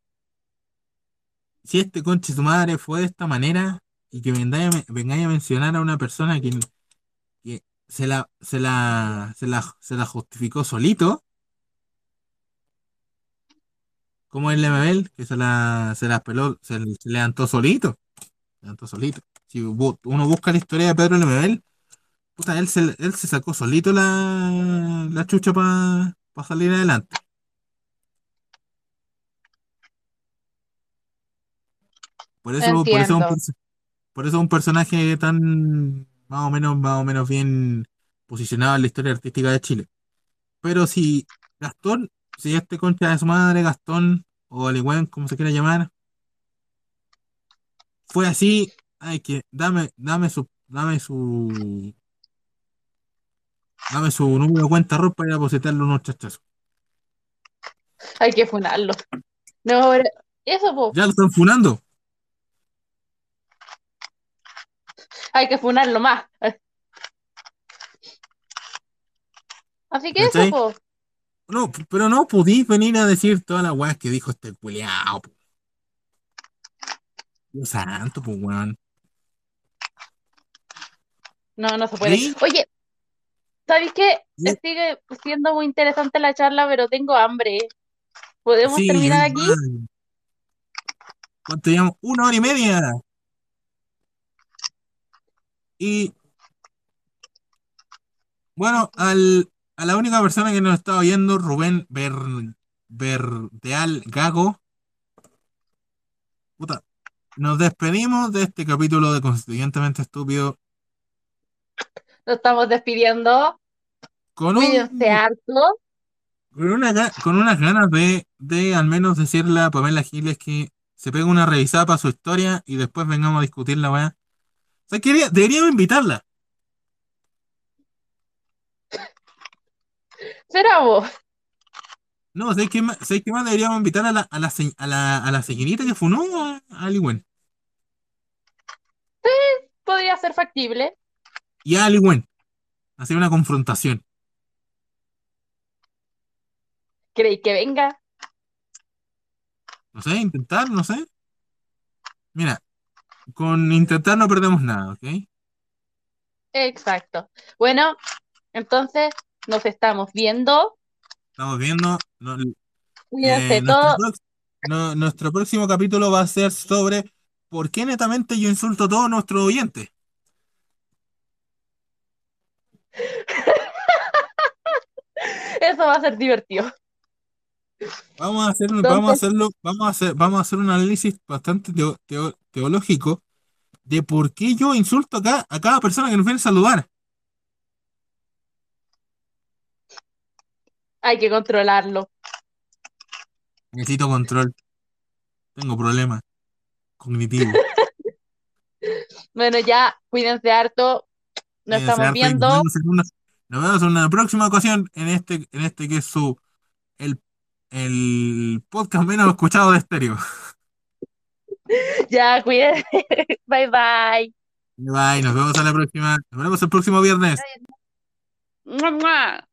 Si este conche su madre fue de esta manera y que vengáis a, me- vengáis a mencionar a una persona que, que se la, se la, se la, se la justificó solito, como el Lemebel, que se la, se la peló, se, se levantó solito. Se levantó solito. Si uno busca la historia de Pedro Lemebel, puta, él se, él se sacó solito la, la chucha para salir adelante. Por eso, por eso es un por eso es un personaje tan más o menos, más o menos bien posicionado en la historia artística de Chile. Pero si Gastón, si este concha de su madre, Gastón, o Aligüen, como se quiera llamar, fue así, hay que, dame, dame su, dame su, dame su número de cuenta ropa para ir a depositarle unos chachazos. Hay que funarlo. No, pero eso, po, Ya lo están funando. hay que funarlo más. Así que eso, po. No, pero no podís venir a decir todas las weas que dijo este culiao, po. Dios santo, pues weón. No, no se puede. ¿Sí? Oye, ¿sabes qué? Sí. Sigue siendo muy interesante la charla, pero tengo hambre. ¿Podemos Sí, terminar aquí? ¿Cuánto llevamos? Una hora y media. Y bueno, al, a la única persona que nos está oyendo, Rubén Ver, Verdeal Gago, puta, nos despedimos de este capítulo de Constituyentemente Estúpido Nos estamos despidiendo. con un, harto. con una, con unas ganas de, de al menos decirle a Pamela Giles que se pegue una revisada para su historia y después vengamos a discutir la weá. O sea, quería- deberíamos invitarla. Será vos. No, ¿sabes qué más, ¿sabes qué más deberíamos invitar a la, a la, se- a la, a la señorita que funó a, a Ali Wen? Podría ser factible. Y a Ali Wen. Hacer una confrontación. ¿Creéis que venga? No sé, intentar, no sé. Mira, con intentar no perdemos nada, ¿ok? Exacto. Bueno, entonces nos estamos viendo. Estamos viendo. no- Cuídense eh, nuestro, todos. prox- no- nuestro próximo capítulo va a ser sobre por qué netamente yo insulto a todos nuestros oyentes. Eso va a ser divertido. Vamos a hacer, vamos a hacerlo, vamos a hacer, vamos a hacer un análisis bastante teo- teo- teológico de por qué yo insulto acá a cada persona que nos viene a saludar. Hay que controlarlo. Necesito control. Tengo problemas cognitivos. Bueno, ya, cuídense harto. Nos Cuídense estamos harto y nos viendo. vemos en una, nos vemos en una próxima ocasión en este, en este que es su el, el podcast menos escuchado de estéreo. Ya, cuídense. Bye bye. Bye, nos vemos a la próxima. Nos vemos el próximo viernes. ¡Mua, mua!